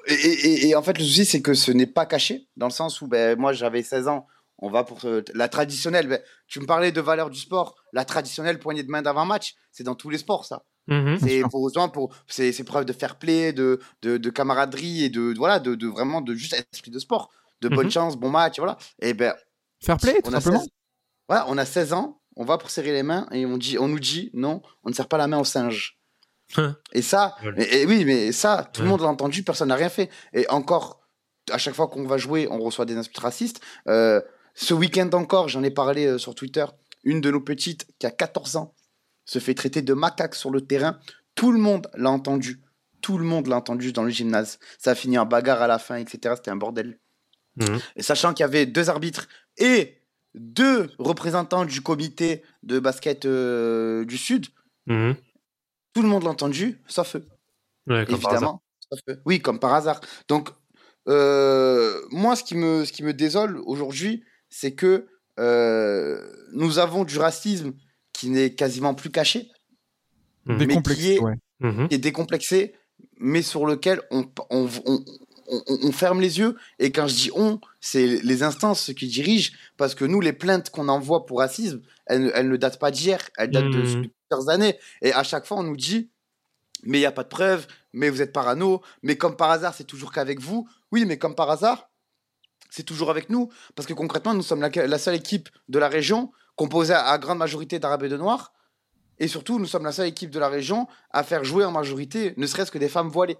et, et- et en fait, le souci, c'est que ce n'est pas caché, dans le sens où ben, moi, j'avais 16 ans, on va pour euh, la traditionnelle. ben, tu me parlais de valeur du sport, la traditionnelle poignée de main d'avant-match, c'est dans tous les sports, ça. Mhm. C'est pour pour c'est preuve de fair play, de, de, de camaraderie et de voilà de, de vraiment de juste esprit de sport, de bonne Mhm. chance, bon match, voilà. Et ben Fair play, tout simplement. 16, voilà, on a 16 ans, on va pour serrer les mains et on dit on nous dit non, on ne serre pas la main au singe. Hein. et ça, Voilà. et oui, mais ça, tout le monde l'a entendu, personne n'a rien fait. Et encore, à chaque fois qu'on va jouer, on reçoit des insultes racistes. Euh, ce week-end encore, j'en ai parlé euh, sur Twitter, une de nos petites qui a 14 ans se fait traiter de macaque sur le terrain. Tout le monde l'a entendu. Tout le monde l'a entendu dans le gymnase. Ça a fini en bagarre à la fin, etc. C'était un bordel. Mhm. Et sachant qu'il y avait deux arbitres et deux représentants du comité de basket euh, du Sud, Mhm. tout le monde l'a entendu, sauf eux. Ouais. Évidemment. sauf eux. Oui, comme par hasard. Donc, euh, moi, ce qui me, ce qui me désole aujourd'hui, c'est que euh, nous avons du racisme qui n'est quasiment plus caché. Des mais complexes, qui est- ouais. Qui est décomplexé, mais sur lequel on, on, on, on- on ferme les yeux. Et quand je dis on, c'est les instances qui dirigent, parce que nous, les plaintes qu'on envoie pour racisme, elles, ne- elles ne datent pas d'hier, elles datent de, de plusieurs années. Et à chaque fois, on nous dit, mais il n'y a pas de preuves, mais vous êtes parano, mais comme par hasard, c'est toujours qu'avec vous. Oui, mais comme par hasard, c'est toujours avec nous, parce que concrètement, nous sommes la, la seule équipe de la région composée à, à grande majorité d'Arabes et de Noirs. Et surtout, nous sommes la seule équipe de la région à faire jouer en majorité, ne serait-ce que des femmes voilées.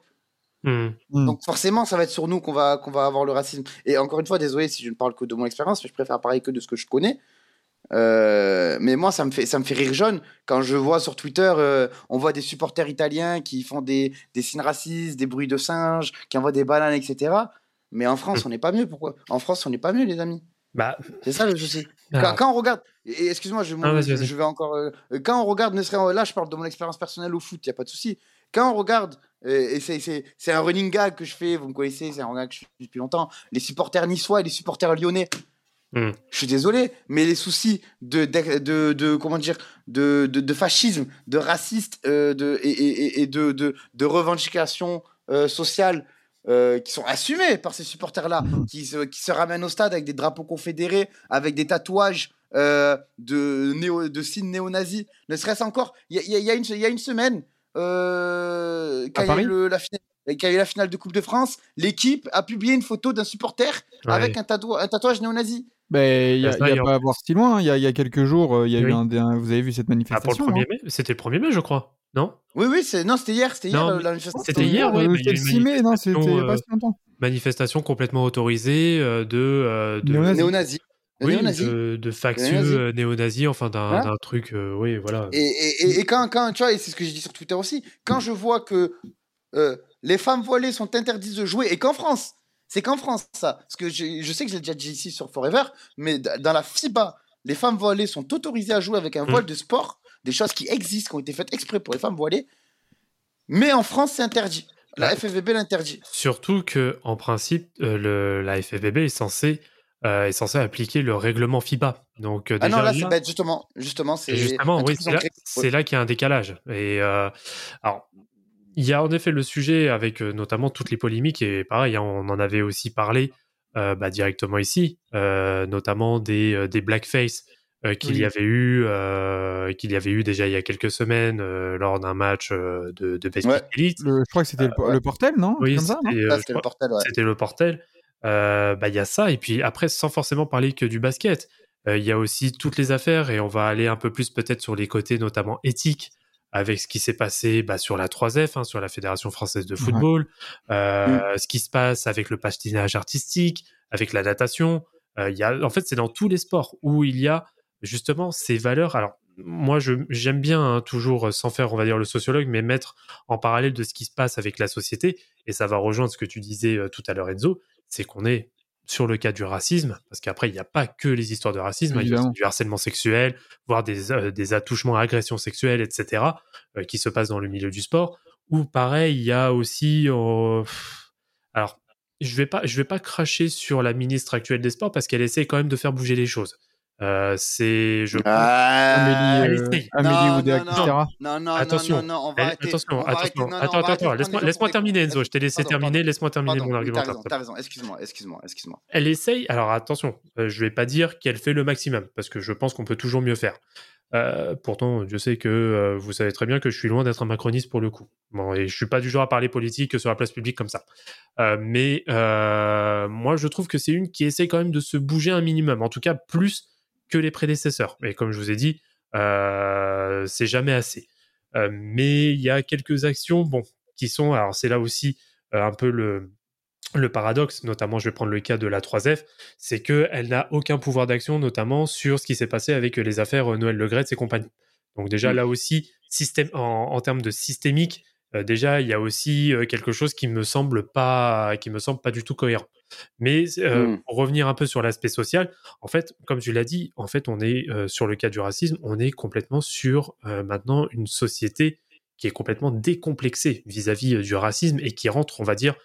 Mhm. Mm. Donc forcément, ça va être sur nous qu'on va, qu'on va avoir le racisme. Et encore une fois, désolé si je ne parle que de mon expérience, mais je préfère parler que de ce que je connais. Euh, mais moi, ça me, fait, ça me fait rire jaune quand je vois sur Twitter, euh, on voit des supporters italiens qui font des, des signes racistes, des bruits de singes, qui envoient des bananes, etc. Mais en France, on n'est pas mieux. Pourquoi? En France, on n'est pas mieux, les amis. Bah, C'est ça le souci. Quand, alors, quand on regarde, excuse-moi, je, Ah, je, vais encore. euh, quand on regarde, ne serait là, je parle de mon expérience personnelle au foot, il y a pas de souci. Quand on regarde, euh, et c'est- un running gag que je fais, vous me connaissez, c'est un running gag que je fais depuis longtemps. Les supporters niçois et les supporters lyonnais. Hmm. Je suis désolé, mais les soucis de, de, de, de- comment dire, de, de, fascisme, de raciste, euh, de, et, et, de, de, revendications sociales euh, qui sont assumées par ces supporters-là, qui se, qui se ramènent au stade avec des drapeaux confédérés, avec des tatouages euh, de, néo, de signes néo-nazis. Ne serait-ce encore, il y y a- y une- il y a une semaine, euh, quand il y a eu la finale. quand il y a eu la finale de Coupe de France, l'équipe a publié une photo d'un supporter ouais. avec un, tatou- un tatouage néo-nazi. Ben, il n'y a, y a a- pas à voir si loin. hein. Il y a, il y a quelques jours, euh, il y a eu Oui. un, un- Vous avez vu cette Ah, manifestation pour le 1er hein. mai C'était le 1er mai, je crois. Non? Oui, oui, c'est non, c'était hier, c'était hier euh, la manifestation. c'était hier, ouais, euh, C'était le une 6 mai, non C'était il n'y a manifestation, pas euh, si longtemps. Manifestation complètement autorisée euh, de, euh, de, Néo-nazi. Néo-nazi. oui, Néo-nazi. de, de factieux Néo-nazi. euh, néo-nazis, enfin d'un Hein truc, euh, oui, voilà. Et, et, et, et quand, quand, tu vois, et c'est ce que j'ai dit sur Twitter aussi, quand je vois que euh, les femmes voilées sont interdites de jouer, et qu'en France, c'est qu'en France, ça, parce que je, sais que j'ai déjà dit ici sur Forever, mais dans la FIBA, les femmes voilées sont autorisées à jouer avec un Mm. voile de sport, des choses qui existent, qui ont été faites exprès pour les femmes voilées, mais en France, c'est interdit. La Ah. FFVB l'interdit. Surtout que, en principe, euh, le, la FFVB est censée, euh, est appliquer le règlement FIBA. Donc, euh, Ah non, là, c'est bête, justement. Justement, c'est. Justement, oui, c'est là, qu'il y a un décalage. Et euh, alors, il y a en effet le sujet avec euh, notamment toutes les polémiques, et pareil, hein, on en avait aussi parlé euh, bah, directement ici, euh, notamment des, euh, des blackface euh, qu'il Oui. y avait eu, euh, qu'il y avait eu déjà il y a quelques semaines euh, lord d'un match euh, de, de basket Ouais. elite. Le- je crois que c'était le, ouais. le Portel, non? Oui, c'était, euh, le ouais. c'était le portel. Euh, bah, il y a ça, et puis après, sans forcément parler que du basket, euh, il y a aussi toutes les affaires, et on va aller un peu plus peut-être sur les côtés notamment éthiques, avec ce qui s'est passé bah, sur la 3F, hein, sur la Fédération française de football, euh, ce qui se passe avec le patinage artistique, avec la natation. Euh, il y a, en fait, c'est dans tous les sports où il y a justement ces valeurs. Alors, moi, je- j'aime bien hein, toujours, euh, sans faire, on va dire, le sociologue, mais mettre en parallèle de ce qui se passe avec la société, et ça va rejoindre ce que tu disais euh, tout à l'heure, Enzo, c'est qu'on est sur le cas du racisme, parce qu'après, il n'y a pas que les histoires de racisme, il y a du harcèlement sexuel, voire des, euh, des attouchements, agressions sexuelles, etc., euh, qui se passent dans le milieu du sport, ou pareil, il y a aussi... euh, alors, je vais pas, je vais pas cracher sur la ministre actuelle des Sports, parce qu'elle essaie quand même de faire bouger les choses. Euh, c'est... Je Ah, Amélie, euh, essaye. Amélie Non, Oudéa non, Castéra. Non, non, Attention. non, non, non, on va Elle- arrêter. attention, on va arrêter. attention, attends, attends, laisse-moi gens terminer, Enzo. Je t'ai laissé Pardon, terminer, laisse-moi terminer Pardon, mon oui, T'as argumentaire. raison, t'as raison. Excuse-moi, excuse-moi, excuse-moi. elle essaye. Alors attention, euh, je vais pas dire qu'elle fait le maximum parce que je pense qu'on peut toujours mieux faire. Euh, pourtant, je sais que euh, vous savez très bien que je suis loin d'être un macroniste pour le coup. Bon, et je suis pas du genre à parler politique sur la place publique comme ça. Mais moi, je trouve que c'est une qui essaie quand même de se bouger un minimum, en tout cas plus que les prédécesseurs. Mais comme je vous ai dit, euh, c'est jamais assez. Euh, mais il y a quelques actions, bon, qui sont. Alors c'est là aussi euh, un peu le le paradoxe, notamment je vais prendre le cas de la 3F, c'est qu'elle n'a aucun pouvoir d'action, notamment sur ce qui s'est passé avec les affaires Noël Le Gret et compagnie. Donc déjà Mm. là aussi, système, en, en termes de systémique, déjà il y a aussi quelque chose qui me semble pas, qui me semble pas du tout cohérent. Mais euh, Mm. pour revenir un peu sur l'aspect social, en fait, comme tu l'as dit, en fait on est euh, sur le cas du racisme, on est complètement sur euh, maintenant une société qui est complètement décomplexée vis-à-vis du racisme et qui rentre, on va dire,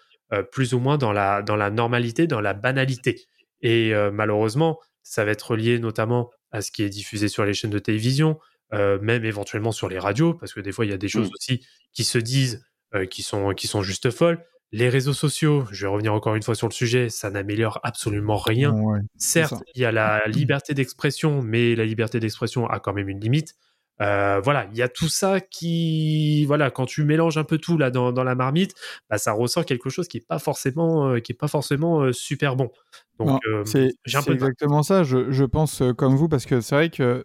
plus ou moins dans la, dans la normalité, dans la banalité. Et malheureusement, ça va être lié notamment à ce qui est diffusé sur les chaînes de télévision, même éventuellement sur les radios, parce que des fois, il y a des choses Mm. aussi qui se disent, qui, sont, qui sont juste folles. Les réseaux sociaux, je vais revenir encore une fois sur le sujet, ça n'améliore absolument rien. Ouais, Certes, il y a la liberté d'expression, mais la liberté d'expression a quand même une limite. Euh, voilà, il y a tout ça qui, voilà, quand tu mélanges un peu tout là dans, dans la marmite, bah, ça ressort quelque chose qui est pas forcément, euh, qui est pas forcément euh, super bon. Donc, c'est exactement ça. Je, je pense comme vous parce que c'est vrai que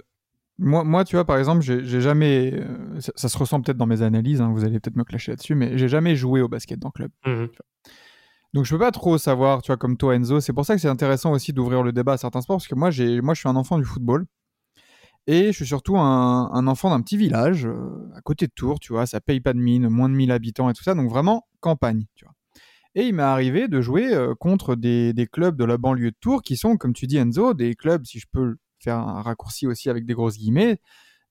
moi, moi, tu vois, par exemple, j'ai jamais. euh, ça, ça se ressent peut-être dans mes analyses. hein, vous allez peut-être me clasher là-dessus, mais j'ai jamais joué au basket dans le club. Mhm. Donc je peux pas trop savoir, tu vois, comme toi Enzo. C'est pour ça que c'est intéressant aussi d'ouvrir le débat à certains sports parce que moi, j'ai, moi, je suis un enfant du football et je suis surtout un, un enfant d'un petit village euh, à côté de Tours, tu vois. Ça paye pas de mine, moins de 1000 habitants et tout ça, donc vraiment campagne, tu vois. Et il m'est arrivé de jouer euh, contre des, des clubs de la banlieue de Tours qui sont, comme tu dis Enzo, des clubs, si je peux faire un raccourci aussi avec des grosses guillemets,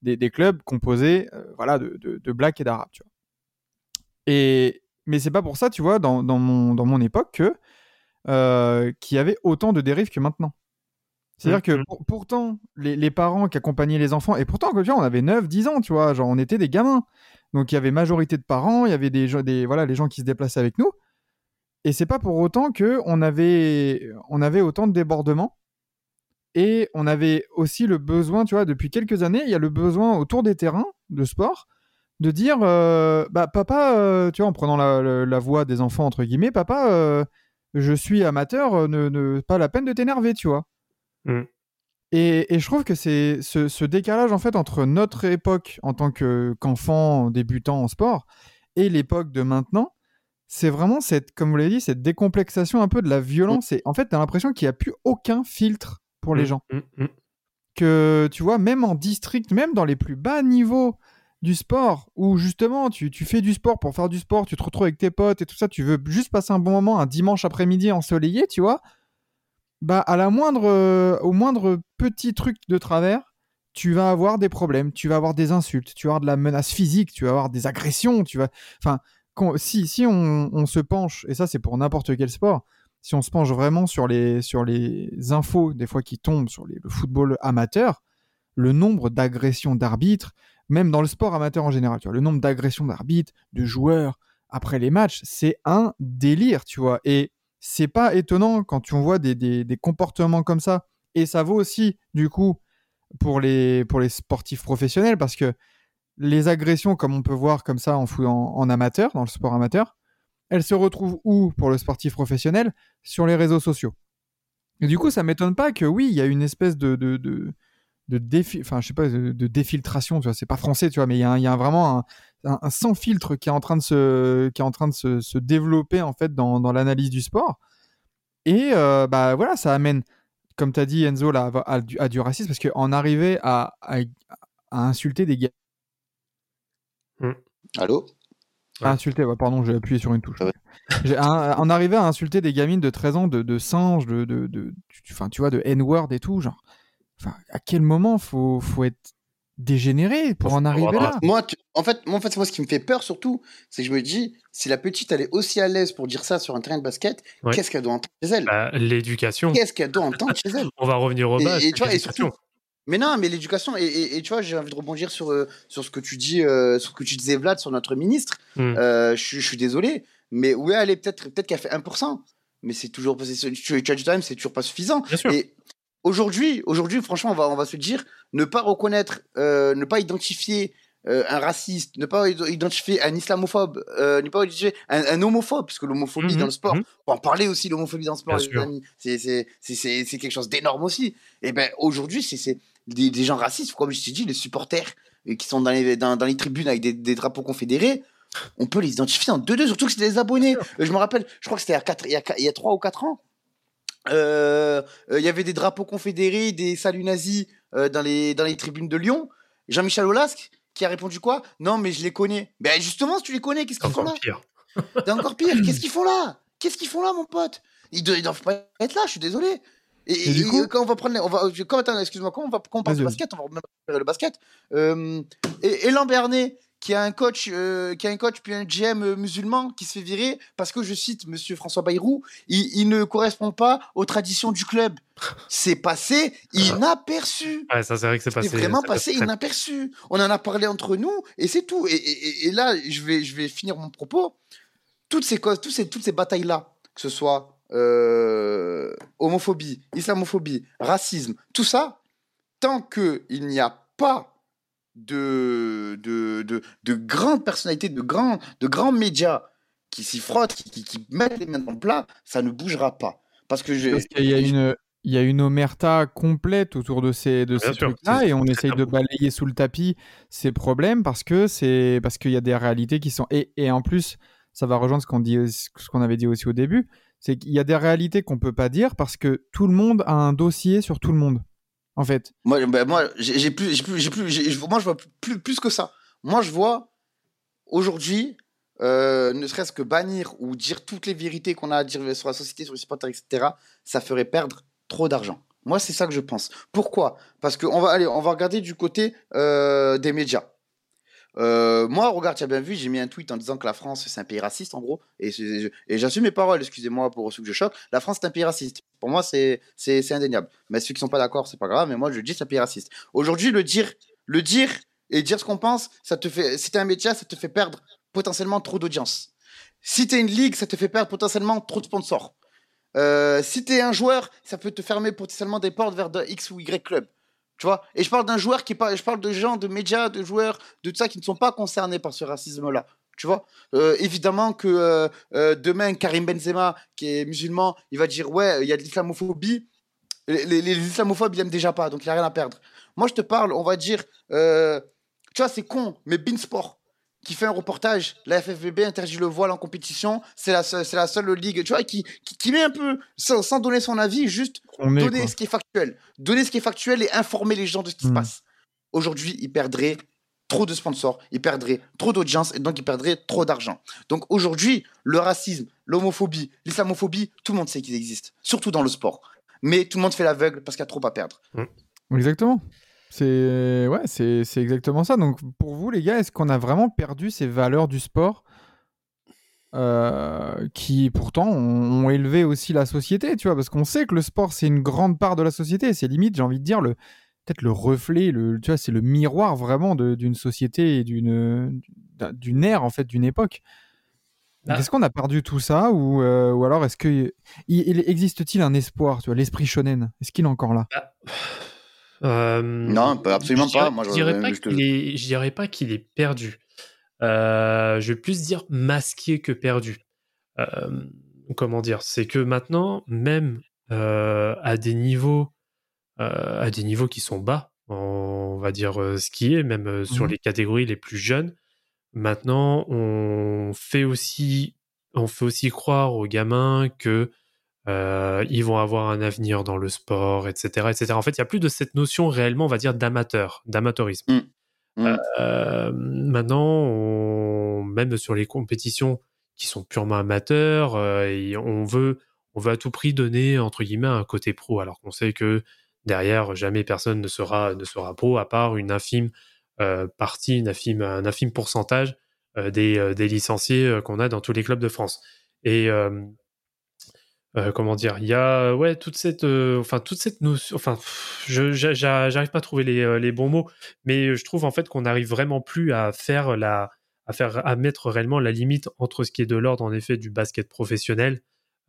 des, des clubs composés, euh, voilà, de, de, de blacks et d'arabes, tu vois. Et mais c'est pas pour ça, tu vois, dans, dans, mon, dans mon époque, que euh, qu'il y avait autant de dérives que maintenant. C'est-à-dire que Mhm. pour- pourtant, les, les parents qui accompagnaient les enfants, et pourtant, on avait 9, 10 ans, tu vois, genre on était des gamins. Donc il y avait majorité de parents, il y avait des, gens- des, voilà, les gens qui se déplaçaient avec nous. Et c'est pas pour autant que on avait, on avait autant de débordements. Et on avait aussi le besoin, tu vois, depuis quelques années, il y a le besoin autour des terrains de sport de dire, euh, bah papa, euh, tu vois, en prenant la, la- la voix des enfants, entre guillemets, papa, euh, je suis amateur, ne, ne- pas la peine de t'énerver, tu vois. Mm. Et, et je trouve que c'est ce, ce décalage, en fait, entre notre époque en tant que- qu'enfant débutant en sport et l'époque de maintenant, c'est vraiment cette, comme vous l'avez dit, cette décomplexation un peu de la violence. Et en fait, t'as l'impression qu'il n'y a plus aucun filtre pour les Mm, gens mm, mm. que tu vois, même en district, même dans les plus bas niveaux du sport, où justement tu, tu fais du sport pour faire du sport, tu te retrouves avec tes potes et tout ça, tu veux juste passer un bon moment un dimanche après-midi ensoleillé, tu vois, bah à la moindre, euh, au moindre petit truc de travers, tu vas avoir des problèmes, tu vas avoir des insultes, tu vas avoir de la menace physique, tu vas avoir des agressions, tu vas, enfin, si si on, on se penche, et ça c'est pour n'importe quel sport, si on se penche vraiment sur les, sur les infos, des fois qui tombent sur le football amateur, le nombre d'agressions d'arbitres, même dans le sport amateur en général, tu vois, le nombre d'agressions d'arbitres, de joueurs après les matchs, c'est un délire, tu vois. Et c'est pas étonnant quand tu vois des, des, des comportements comme ça. Et ça vaut aussi, du coup, pour les, pour les sportifs professionnels, parce que les agressions, comme on peut voir comme ça en, en amateur, dans le sport amateur, elles se retrouvent où pour le sportif professionnel? Sur les réseaux sociaux. Et du coup, ça m'étonne pas que oui, il y a une espèce de, de, de, défi- enfin, je sais pas, de, défiltration, tu vois, c'est pas français, tu vois, mais il y a, y a vraiment un, sans filtre qui est en train de se, qui est en train de se, se développer en fait dans, dans l'analyse du sport. Et euh, bah voilà, ça amène, comme tu as dit Enzo, là, à, à du, racisme, parce qu'en arriver à, à, à insulter des gars, Allô? Insulter, ouais, pardon, j'ai appuyé sur une touche. Ah ouais. J'ai un- en arriver à insulter des gamines de 13 ans, de, de singes, de, de, de, tu- enfin, tu vois, de N-word et tout, genre. Enfin, à quel moment faut, faut être dégénéré pour en arriver là? Moi, tu- en fait, moi, en fait, moi, ce qui me fait peur surtout, c'est que je me dis, si la petite, elle est aussi à l'aise pour dire ça sur un terrain de basket, Ouais. qu'est-ce qu'elle doit entendre chez elle? Bah, L'éducation. Qu'est-ce qu'elle doit entendre chez elle? On va revenir au Et- bas. et tu vois, et surtout, Mais non, mais l'éducation, et, et- et tu vois, j'ai envie de rebondir sur, euh, sur ce que tu dis, euh, sur ce que tu disais, Vlad, sur notre ministre. Mm. Euh, je, suis- désolé, mais où est allée peut-être peut qu'elle fait 1%, mais c'est toujours, c'est- tu, tu as du time, c'est toujours pas suffisant. Bien sûr. Et aujourd'hui, aujourd'hui, franchement, on va, on va se dire, ne pas reconnaître, ne pas identifier un raciste, ne pas id- identifier un islamophobe, ne pas identifier un, un homophobe, parce que l'homophobie Mhm, dans le sport, mhm. faut en parler aussi, l'homophobie dans le sport, les amis. C'est, quelque chose d'énorme aussi. Et ben aujourd'hui, c'est des, des gens racistes, comme je t'ai dit, les supporters euh, qui sont dans les, dans, dans les tribunes avec des, des drapeaux confédérés. On peut les identifier en 2-2, surtout que c'est des abonnés. Euh, je me rappelle, je crois que c'était il y a, il y a, il y a 3 ou 4 ans. Euh, Il y avait des drapeaux confédérés, des saluts nazis euh, dans, les, dans les tribunes de Lyon. Jean-Michel Aulasque qui a répondu quoi? Non, mais je les connais. Ben justement, si tu les connais, qu'est-ce qu'ils font là? Encore pire. c'est encore pire. Qu'est-ce qu'ils font là? Qu'est-ce qu'ils font là, mon pote? Ils, doivent- ils doivent pas être là. Je suis désolé. Et, Et du et- coup- quand on va prendre, les- on va, quand, attends, excuse-moi, quand on va, quand on parle de basket, on va remettre le basket. Euh, et Elan Bernet, qu'il y a un coach, euh, qu'il y a un coach puis un GM euh, musulman qui se fait virer parce que je cite Monsieur François Bayrou, il, il ne correspond pas aux traditions du club. C'est passé inaperçu. Ouais, ça c'est vrai que c'est C'est passé. vraiment c'est passé très- inaperçu. On en a parlé entre nous et c'est tout. Et, et- et- et là, je vais, je vais finir mon propos. Toutes ces causes, toutes ces, toutes ces batailles-là, que ce soit euh, homophobie, islamophobie, racisme, tout ça, tant qu'il n'y a pas de, de, de, de grandes personnalités, de grands, de grands médias qui s'y frottent, qui, qui, qui mettent les mains dans le plat, ça ne bougera pas. Parce que je, Parce qu'il y a une, il y a une omerta complète autour de ces, de Bien ces trucs-là et on essaye de balayer sous le tapis ces problèmes parce que c'est parce qu'il y a des réalités qui sont et, et en plus ça va rejoindre ce qu'on dit ce qu'on avait dit aussi au début c'est qu'il y a des réalités qu'on peut pas dire parce que tout le monde a un dossier sur tout le monde en fait Moi, ben, moi j'ai plus, plus, plus, moi, je vois plus, plus que ça. Moi, je vois aujourd'hui, euh, ne serait-ce que bannir ou dire toutes les vérités qu'on a à dire sur la société, sur les supporters, etc., ça ferait perdre trop d'argent. Moi, c'est ça que je pense. Pourquoi? Parce qu'on va aller, on va regarder du côté euh, des médias. Euh, moi, regarde, tu as bien vu, j'ai mis un tweet en disant que la France, c'est un pays raciste, en gros. Et, j'assume mes paroles, excusez-moi pour ceux que je choque. La France, c'est un pays raciste. Pour moi, c'est indéniable. Mais ceux qui sont pas d'accord, c'est pas grave. Mais moi, je dis, c'est un pays raciste. Aujourd'hui, le dire, le dire et dire ce qu'on pense, ça te fait. Si t'es un média, ça te fait perdre potentiellement trop d'audience. Si t'es une ligue, ça te fait perdre potentiellement trop de sponsors. Euh, si t'es un joueur, ça peut te fermer potentiellement des portes vers X ou Y club. Tu vois? Et je parle d'un joueur qui parle, je parle de gens, de médias, de joueurs, de tout ça qui ne sont pas concernés par ce racisme-là. Tu vois? Euh, Évidemment que euh, euh, demain, Karim Benzema, qui est musulman, il va dire Ouais, il y a de l'islamophobie. Les, islamophobes, ils aiment déjà pas, donc il n'y a rien à perdre. Moi, je te parle, on va dire Tu vois, c'est con, mais Beansport, qui fait un reportage, la FFVB interdit le voile en compétition, c'est la, seule- c'est la seule ligue, tu vois, qui, qui, qui met un peu, sans, sans donner son avis, juste on est donner quoi. ce qui est factuel. Donner ce qui est factuel et informer les gens de ce qui se Hmm. passe. Aujourd'hui, ils perdraient trop de sponsors, ils perdraient trop d'audience et donc ils perdraient trop d'argent. Donc aujourd'hui, le racisme, l'homophobie, l'islamophobie, tout le monde sait qu'ils existent, surtout dans le sport. Mais tout le monde fait l'aveugle parce qu'il y a trop à perdre. Exactement. C'est ouais, c'est exactement ça. Donc pour vous les gars, est-ce qu'on a vraiment perdu ces valeurs du sport euh, qui pourtant ont, ont élevé aussi la société, tu vois, parce qu'on sait que le sport c'est une grande part de la société. C'est limite, j'ai envie de dire le peut-être le reflet, le tu vois, c'est le miroir vraiment d'une société et d'une d'un- d'une ère en fait, d'une époque. Ah. Est-ce qu'on a perdu tout ça ou, euh, ou alors est-ce que il, il existe-t-il un espoir, tu vois, l'esprit shonen? Est-ce qu'il est encore là? Euh, Non, pas- absolument je dirais- pas. Moi, je je- dirais pas je est, dirais pas qu'il est perdu. Euh, je vais plus dire masqué que perdu. Euh, comment dire? C'est que maintenant, même à des niveaux, à des niveaux qui sont bas, on va dire euh, skier, même euh, sur Mhm. les catégories les plus jeunes, maintenant on fait aussi, on fait aussi croire aux gamins que euh, ils vont avoir un avenir dans le sport, etc., etc. En fait, il y a plus de cette notion réellement, on va dire, d'amateur, d'amateurisme. Mm. Mm. Euh, maintenant, on- même sur les compétitions qui sont purement amateurs, euh, et on veut, on veut à tout prix donner entre guillemets un côté pro, alors qu'on sait que derrière, jamais personne ne sera, ne sera pro à part une infime partie, une infime, un infime pourcentage des, des licenciés qu'on a dans tous les clubs de France. Et euh, comment dire, il y a ouais toute cette, euh, enfin toute cette notion, enfin pff, je j'a- j'a- j'arrive pas à trouver les, euh, les bons mots, mais je trouve en fait qu'on n'arrive vraiment plus à faire la, à faire, à mettre réellement la limite entre ce qui est de l'ordre en effet du basket professionnel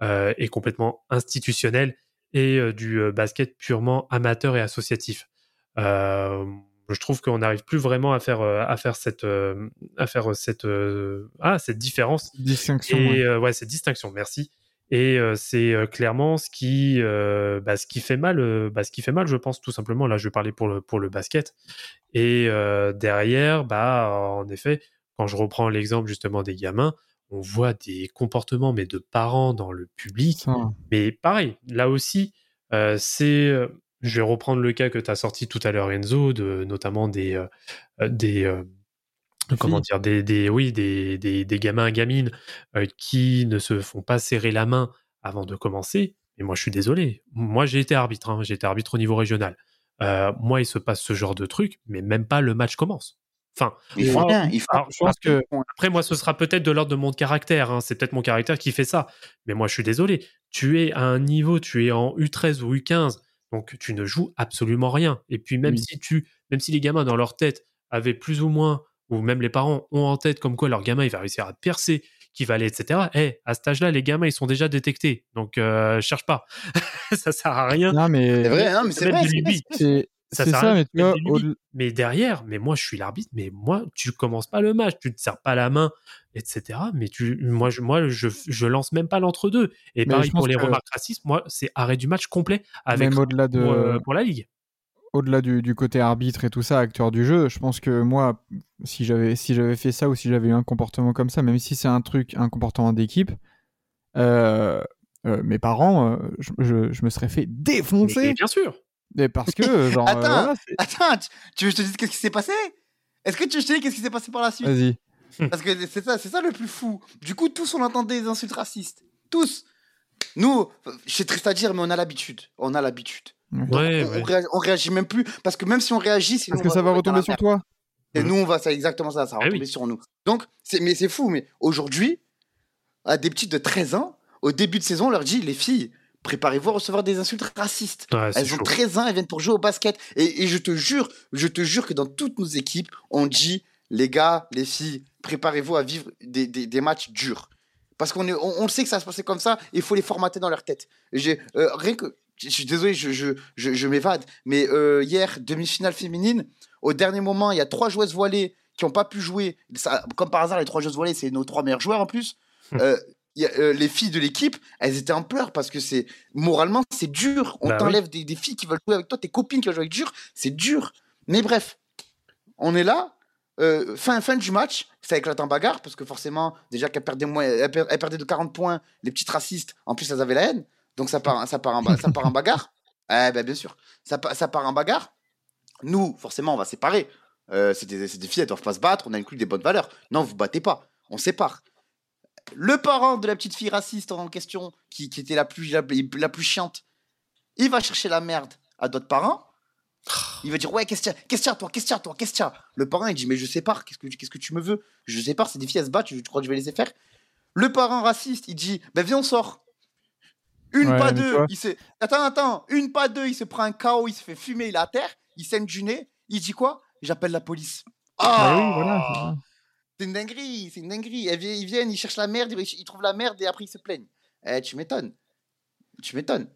euh, et complètement institutionnel et du basket purement amateur et associatif. Je trouve qu'on n'arrive plus vraiment à faire, à faire cette, à faire cette, ah, cette différence Distinction. et ouais. ouais, cette distinction, merci. Et euh, c'est euh, clairement ce qui, euh, bah, ce qui fait mal, bah, ce qui fait mal, je pense tout simplement. Là, je vais parler pour le pour le basket. Et derrière, bah, en effet, quand je reprends l'exemple justement des gamins, on voit des comportements mais de parents dans le public. Ça. Mais pareil, là aussi, c'est. Je vais reprendre le cas que tu as sorti tout à l'heure, Enzo, de, notamment des, des, comment dire, des, des, oui, des, des, des gamins, gamines euh, qui ne se font pas serrer la main avant de commencer. Et moi, je suis désolé. Moi, j'ai été arbitre. hein. J'ai été arbitre au niveau régional. Euh, moi, il se passe ce genre de truc, mais même pas le match commence. Enfin, Il faut moi- rien. Il faut alors, Je pense que après, moi, ce sera peut-être de l'ordre de mon caractère. hein. C'est peut-être mon caractère qui fait ça. Mais moi, je suis désolé. Tu es à un niveau, tu es en U13 ou U15, donc tu ne joues absolument rien. Et puis, même Oui. si tu, même si les gamins dans leur tête avaient plus ou moins, ou même les parents ont en tête comme quoi leur gamin il va réussir à percer, qu'il va aller, etc. Eh, à cet âge-là, les gamins ils sont déjà détectés. Donc, euh, cherche pas. ça sert à rien. non, mais C'est vrai, non, mais c'est vrai. c'est Ça sert à rien mais au- Mais derrière, mais moi, je suis l'arbitre, mais moi, tu commences pas le match, tu te serres pas la main, etc. Mais tu, moi, je, moi, je, je lance même pas l'entre-deux. Et Mais pareil pour les que- remarques racistes, moi, c'est arrêt du match complet avec même au-delà de, pour, euh, pour la ligue. Au-delà du, du côté arbitre et tout ça, acteur du jeu, je pense que moi, si j'avais si j'avais fait ça ou si j'avais eu un comportement comme ça, même si c'est un truc, un comportement d'équipe, euh, euh, mes parents, euh, je, je- je me serais fait Mais défoncer. bien sûr. Parce que, genre, Attends. voilà, Attends, tu, tu veux que je te dise qu'est-ce qui s'est passé? Est-ce que tu veux que je te dise qu'est-ce qui s'est passé par la suite? Vas-y. Parce que c'est ça, c'est ça le plus fou. Du coup, tous on entendait des insultes racistes. Tous. Nous, c'est triste à dire, mais on a l'habitude. On a l'habitude. Donc, Ouais, on, ouais. on réagit, on réagit même plus parce que même si on réagit, c'est Parce que ça va retomber sur toi. Et nous, on va, c'est exactement ça, ça va Eh retomber oui. sur nous. Donc, c'est, mais c'est fou, mais aujourd'hui, à des petites de 13 ans, au début de saison, on leur dit, les filles, préparez-vous à recevoir des insultes racistes. Ouais, Elles ont chaud. 13 ans, elles viennent pour jouer au basket. Et, et je te jure, je te jure que dans toutes nos équipes, on dit, les gars, les filles, préparez-vous à vivre des, des, des matchs durs. Parce qu'on est, on, sait que ça va se passer comme ça, il faut les formater dans leur tête. J'ai, euh, rien que, je suis désolé, je, je, je, je m'évade, mais euh, hier, demi-finale féminine, au dernier moment, il y a trois joueuses voilées qui n'ont pas pu jouer. Ça, comme par hasard, les trois joueuses voilées, c'est nos trois meilleurs joueurs en plus. Hmm. Euh, il y a, euh, les filles de l'équipe, elles étaient en pleurs parce que c'est moralement c'est dur. On Bah oui. t'enlève des, des filles qui veulent jouer avec toi, tes copines qui veulent jouer avec dur, c'est dur. Mais bref, on est là. fin, fin du match, ça éclate en bagarre parce que forcément, déjà qu'elles perdaient, moins, elles per- elles perdaient de 40 points, les petites racistes, en plus elles avaient la haine, donc ça part, ça part, en, ba- ça part en bagarre. Eh ben bien sûr, ça, ça part en bagarre. Nous, forcément, on va séparer. Euh, c'est des, filles, elles doivent pas se battre, on a inclus des bonnes valeurs. Non, vous battez pas, on sépare. Le parent de la petite fille raciste en question, qui, qui était la plus, la, la plus chiante, il va chercher la merde à d'autres parents. Il va dire ouais qu'est-ce qu'il y a qu'est-ce qu'il y a toi qu'est-ce qu'il y a toi qu'est-ce qu'il y a? Le parent il dit mais je sépare qu'est-ce que qu'est-ce que tu me veux? Je sépare c'est des filles elles se battent tu, tu crois que je vais les laisser faire? Le parent raciste il dit ben viens on sort une Ouais, pas deux il se attends attends une pas deux il se prend un KO il se fait fumer il est à terre il saigne du nez il dit quoi? J'appelle la police Bah oui, Ah voilà. c'est une dinguerie, c'est une dinguerie. Ils viennent, ils cherchent la merde, ils trouvent la merde et après ils se plaignent. Eh, tu m'étonnes. Tu m'étonnes.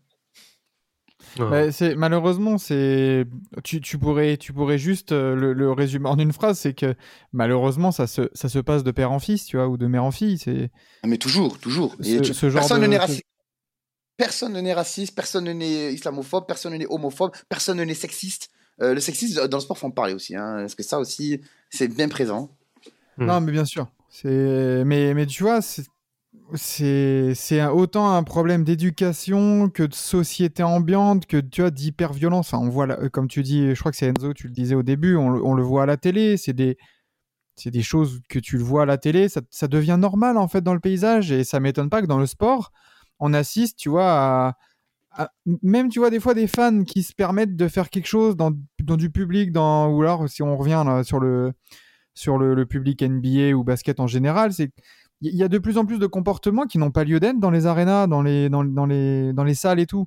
Ouais. Bah, c'est malheureusement c'est tu, tu pourrais tu pourrais juste euh, le, le résumer en une phrase c'est que malheureusement ça se ça se passe de père en fils tu vois ou de mère en fille c'est Ah, Mais toujours, toujours. Et Ce- tu- ce genre personne de- n'est raciste. Personne n'est raciste, personne n'est islamophobe, personne n'est homophobe, personne n'est sexiste. Euh, le sexisme dans le sport, faut en parler aussi, hein, parce que ça aussi, c'est bien présent. Mm. non mais bien sûr c'est mais mais tu vois c'est c'est autant un problème d'éducation que de société ambiante que tu vois d'hyperviolence enfin on voit là, euh, comme tu dis je crois que c'est Enzo tu le disais au début on, le- on le voit à la télé c'est des c'est des choses que tu le vois à la télé ça, ça devient normal en fait dans le paysage et ça m'étonne pas que dans le sport on assiste tu vois à, même tu vois des fois des fans qui se permettent de faire quelque chose dans, du public dans ou alors si on revient sur le sur le, public NBA ou basket en général c'est il y a de plus en plus de comportements qui n'ont pas lieu d'être dans les arénas, dans les, dans, dans les, dans les salles et tout.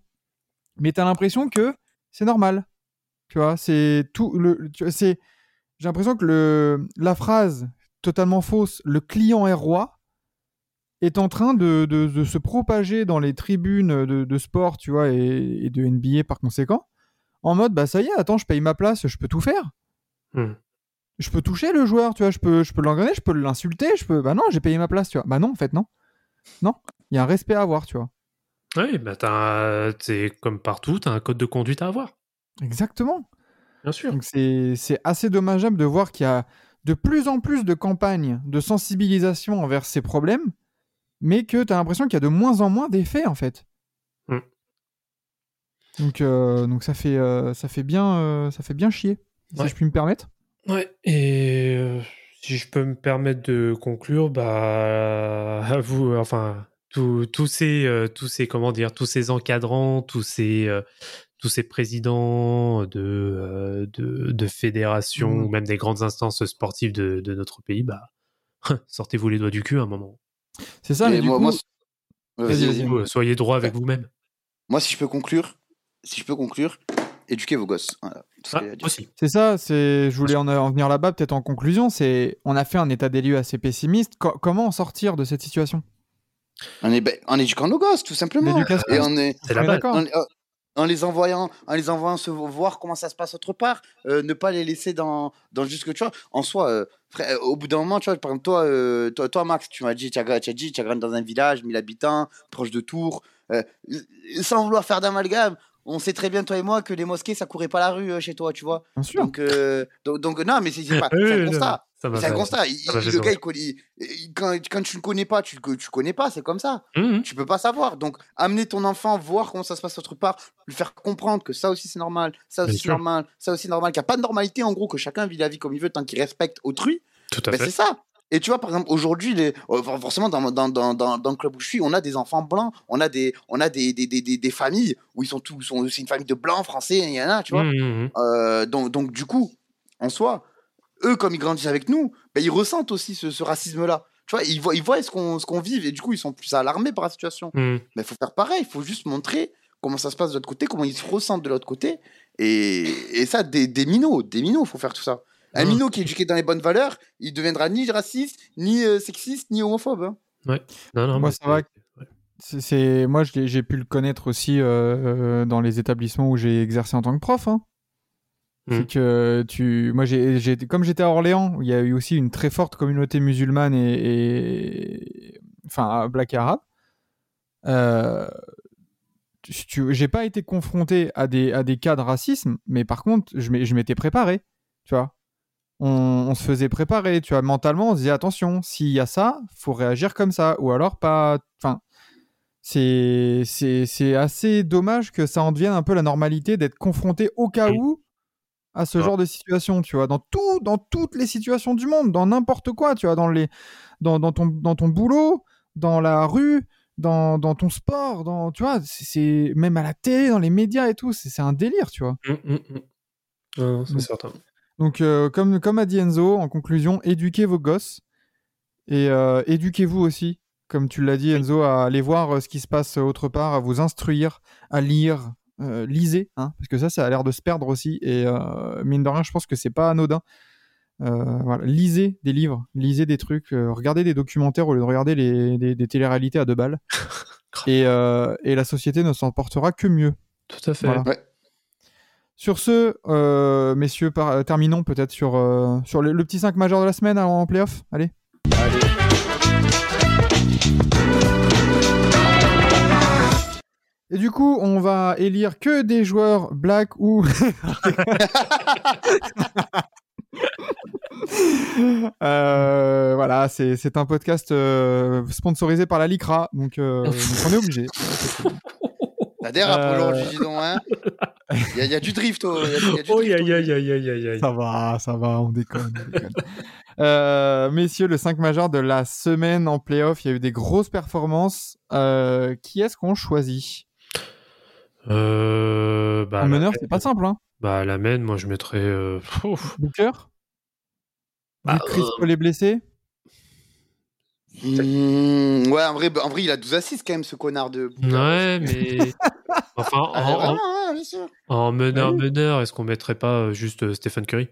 Mais tu as l'impression que c'est normal. Tu vois, c'est tout. Le, c'est, j'ai l'impression que le, la phrase totalement fausse, le client est roi, est en train de, de, de se propager dans les tribunes de, de sport, tu vois, et, et de NBA par conséquent, en mode, bah ça y est, attends, je paye ma place, je peux tout faire Hmm. je peux toucher le joueur, tu vois, je peux, je peux l'engrainer, je peux l'insulter, je peux. Bah non, j'ai payé ma place, tu vois. Bah non, en fait, non. Non, il y a un respect à avoir, tu vois. Oui, bah c'est comme partout, tu as un code de conduite à avoir. Exactement. Bien sûr. C'est assez dommageable de voir qu'il y a de plus en plus de campagnes de sensibilisation envers ces problèmes, mais que tu as l'impression qu'il y a de moins en moins d'effets, en fait. Mm. Donc, euh, donc ça, fait, euh, ça, fait bien, euh, ça fait bien chier, si je puis me permettre. Ouais, et si je peux me permettre de conclure, bah, à vous, enfin, tous ces, tous ces, comment dire, tous ces encadrants, tous ces, tous ces présidents de, de, fédérations Mhm. ou même des grandes instances sportives de, de notre pays, bah, sortez-vous les doigts du cul à un moment. C'est ça, Et mais du moi, coup, moi, Vas-y, vas-y, vas-y. vas-y. Vous, Soyez droit avec vous-même. Moi, si je peux conclure, si je peux conclure, éduquez vos gosses. Voilà, Ah, c'est ça. C'est, je voulais en, en venir là-bas, peut-être en conclusion. C'est, on a fait un état des lieux assez pessimiste. Co- comment en sortir de cette situation? En, é- ben, en éduquant nos gosses, tout simplement. L'éducation. Et on est, C'est On la est base. En, les envoyant, en les envoyant se voir comment ça se passe autre part, euh, ne pas les laisser dans, dans juste que tu vois. En soi, euh, frère, euh, au bout d'un moment, tu vois, par exemple, toi, euh, toi, toi, Max, tu m'as dit, tu as, dit, tu as grandi dans un village, 1000 habitants, proche de Tours, sans vouloir faire d'amalgame. On sait très bien, toi et moi, que les mosquées, ça courait pas la rue chez toi, tu vois. Bien sûr. Donc, donc, donc, non, mais c'est pas, un constat. C'est un constat. Il- fait le il il- quand, quand tu ne connais pas, tu, tu connais pas, c'est comme ça. Mhm. Tu peux pas savoir. Donc, amener ton enfant, voir comment ça se passe autre part, lui faire comprendre que ça aussi c'est normal, ça aussi c'est normal, ça aussi normal, qu'il n'y a pas de normalité en gros, que chacun vit la vie comme il veut tant qu'il respecte autrui. Tout à Ben, fait. c'est ça. Et tu vois, par exemple, aujourd'hui, les... for- forcément, dans, dans, dans, dans, dans le club où je suis, on a des enfants blancs, on a des, on a des, des, des, des, des familles où ils sont tous, c'est une famille de blancs, français, il y en a, tu vois. Mhm, mhm. Euh, donc, donc, du coup, en soi, eux, comme ils grandissent avec nous, ben, ils ressentent aussi ce, ce racisme-là. Tu vois, ils voient, ils voient ce qu'on ce qu'on vit et du coup, ils sont plus alarmés par la situation. Mhm. Mais il faut faire pareil, il faut juste montrer comment ça se passe de l'autre côté, comment ils se ressentent de l'autre côté. Et, et ça, des, des minots, des minots, il faut faire tout ça. Un Mhm. minot qui est éduqué dans les bonnes valeurs, il deviendra ni raciste, ni euh, sexiste, ni homophobe. hein. Non, non, Moi, ça va. c'est- ouais. Moi, j'ai pu le connaître aussi euh, euh, dans les établissements où j'ai exercé en tant que prof. hein. C'est que tu, moi, j'ai, comme j'étais à Orléans, il y a eu aussi une très forte communauté musulmane et, et- enfin, black et arabe. Euh, j'ai pas été confronté à des, à des cas de racisme, mais par contre, je, m'étais préparé, tu vois. On, on se faisait préparer, tu vois, mentalement, on se disait attention, s'il y a ça, faut réagir comme ça, ou alors pas. Enfin, c'est assez dommage que ça en devienne un peu la normalité d'être confronté au cas Mm. où à ce genre de situation, tu vois, dans tout, dans toutes les situations du monde, dans n'importe quoi, tu vois, dans les, dans, dans ton, dans ton boulot, dans la rue, dans, dans ton sport, dans, tu vois, c'est- même à la télé, dans les médias et tout, c'est un délire, tu vois. Mhm. Non, non, c'est certain. Donc, euh, comme, comme a dit Enzo, en conclusion, éduquez vos gosses et euh, éduquez-vous aussi, comme tu l'as dit, Enzo, à aller voir euh, ce qui se passe autre part, à vous instruire, à lire. Euh, lisez, hein, parce que ça, ça a l'air de se perdre aussi. Et euh, mine de rien, je pense que c'est pas anodin. Euh, voilà. Lisez des livres, lisez des trucs, euh, regardez des documentaires au lieu de regarder les, des, des téléréalités à deux balles. et, euh, et la société ne s'en portera que mieux. Tout à fait. Voilà. Ouais. Sur ce, euh, messieurs, par- euh, terminons peut-être sur, euh, sur le, le petit 5 majeur de la semaine en playoff. Allez. Et du coup, on va élire que des joueurs black ou. Euh, voilà, c'est c'est un podcast euh, sponsorisé par la Lycra, donc, euh, donc on est obligé. Ça dérape aujourd'hui, dis donc. Hein. Il y, a- il y a du drift. oh, Il y a, y a du Oh. Ça va, ça va, on déconne. on déconne. Euh, messieurs, le 5 majeur de la semaine en playoff, il y a eu des grosses performances. Euh, qui est-ce qu'on choisit? Euh, bah, En la meneur, c'est pas simple. Hein. Bah, la main, moi, je mettrais. euh. Booker? Bah, Chris euh, Paul est blessé? Mmh, ouais, en vrai, en vrai, il a 12 assists quand même, ce connard de. Booker. Ouais, mais. Enfin, en, Ah, en- vraiment, ouais, bien sûr. en meneur, Oui. meneur, est-ce qu'on mettrait pas euh, juste euh, Stephen Curry?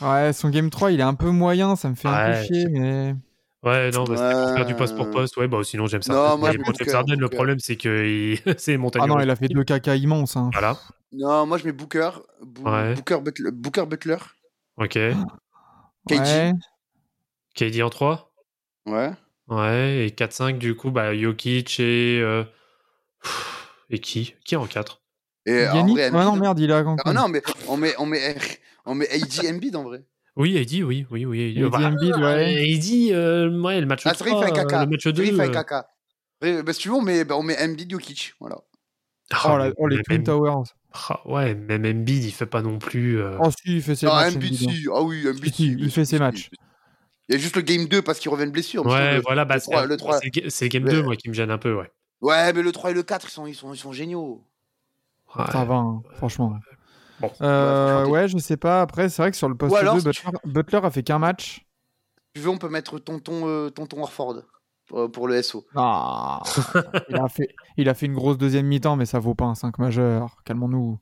Ouais, son game 3, il est un peu moyen, ça me fait un peu chier, mais. Ouais, non, bah, c'était pour faire du poste pour poste. Ouais, bah, sinon, Non, Harden. moi, Mais je James Harden, le problème, c'est que il- c'est montagne. Ah non, il a fait deux caca immenses. Hein. Voilà, Non, moi je mets Booker. Ouais. Booker, Butler, Booker Butler. ok. KG. Ouais. KD en 3 Ouais. Ouais, et 4-5, du coup, bah, Jokic et. euh, Et qui? Qui en 4 Et en Yannick vrai, Ah non, merde, il a. Ah non, mais on met, on met, on met AD Embiid en vrai. Oui, Eddie, oui, oui, oui. AD Embiid, ouais. Eddie, euh, ouais, le match Ah, c'est vrai, il 3, fait un caca. euh, le match C'est vrai, 2. il fait euh, caca. Ouais, Bah, si tu veux, on met, bah, on met Embiid Jokic. Voilà. ah, Oh, la- oh, les Twin Towers. ah, ouais, même Embiid, il fait pas non plus. euh, Oh, si, il fait ses Non, matchs. Embiid, hein. si. Ah oui, Embiid, Si, si. il fait ses si, matchs. Il y a juste le game 2 parce qu'il revient de blessure. Ouais, le- voilà, bah, le c'est 3, le 3. c'est- c'est Game Ouais. 2, moi, qui me gêne un peu, ouais. Ouais, mais le 3 et le 4, ils sont, ils sont, ils sont géniaux. Ouais. Ça va, hein, franchement. Bon. Euh, Ouais, je sais pas. Après, c'est vrai que sur le poste Ou alors, 2, si tu- Butler, a fait qu'un match. Tu veux, on peut mettre tonton, euh, tonton Orford pour, pour le SO. Ah, il, a fait, il a fait une grosse deuxième mi-temps, mais ça vaut pas un 5 majeur. Calmons-nous.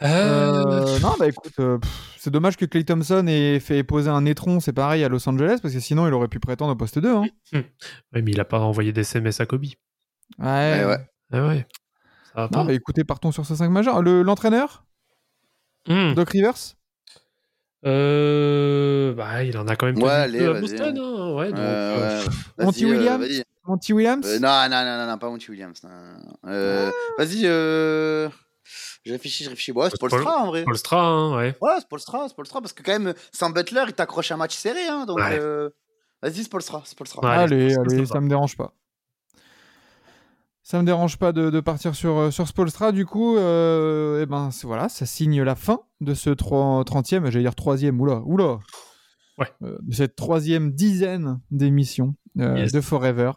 Euh, non, bah écoute, euh, c'est dommage que Clay Thompson ait fait poser un étron, c'est pareil à Los Angeles, parce que sinon il aurait pu prétendre au poste 2. Hein. Mais il a pas envoyé des SMS à Kobe. Ouais. Ouais, ouais. Ah ouais. Ça va pas. Non, écoutez, partons sur ce 5 majeur. Le- L'entraîneur, Hmm. Doc Rivers? Euh, bah, il en a quand même Ouais, allez, à. Boston. hein, ouais, donc, Euh, euh, ouais. Monty euh, Williams vas-y. Monty Williams? Euh, non, non, non, non, pas Monty Williams. Euh, Vas-y, euh... je réfléchis, je réfléchis. Ouais, c'est Paul- Polstra en vrai. Polstra, hein, ouais. Ouais, c'est Polstra, c'est Polstra, parce que quand même, sans Butler, il t'accroche un match serré, hein, donc Ouais. euh, vas-y, c'est Polstra, c'est Polstra. Ouais. Allez, allez, va. ça me dérange pas. Ça me dérange pas de, de partir sur, euh, sur Spolstra. Du coup, euh, eh ben, voilà, ça signe la fin de ce 30e, j'allais dire troisième, oula, oula, Ouais. Euh, de cette troisième dizaine d'émissions Yes. de Forever.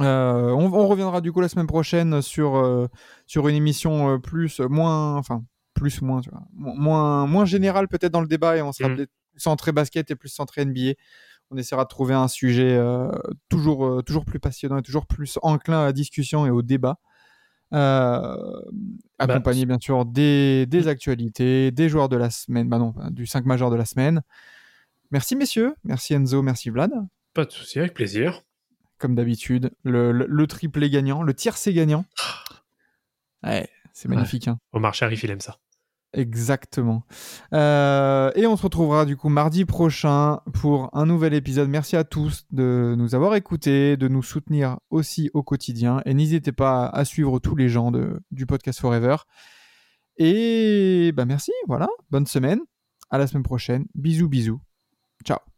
Euh, on, on reviendra du coup la semaine prochaine sur, euh, sur une émission euh, plus, moins, enfin, plus, moins, tu vois, mo- moins, moins générale peut-être dans le débat et on sera peut-être plus centré basket et plus centré NBA. On essaiera de trouver un sujet euh, toujours, euh, toujours plus passionnant et toujours plus enclin à la discussion et au débat. Euh, accompagné bien sûr des, des actualités, des joueurs de la semaine, bah non, du 5 majeur de la semaine. Merci messieurs, merci Enzo, merci Vlad. Pas de souci, avec plaisir. Comme d'habitude, le, le, le triplé gagnant, le tiercé gagnant. Ouais, c'est magnifique. hein. Omar Sharif, il aime ça. Exactement. Euh, et on se retrouvera du coup mardi prochain pour un nouvel épisode. Merci à tous de nous avoir écoutés, de nous soutenir aussi au quotidien. Et n'hésitez pas à suivre tous les gens de, du podcast Forever. Et bah merci, voilà. Bonne semaine. À la semaine prochaine. Bisous, bisous. Ciao.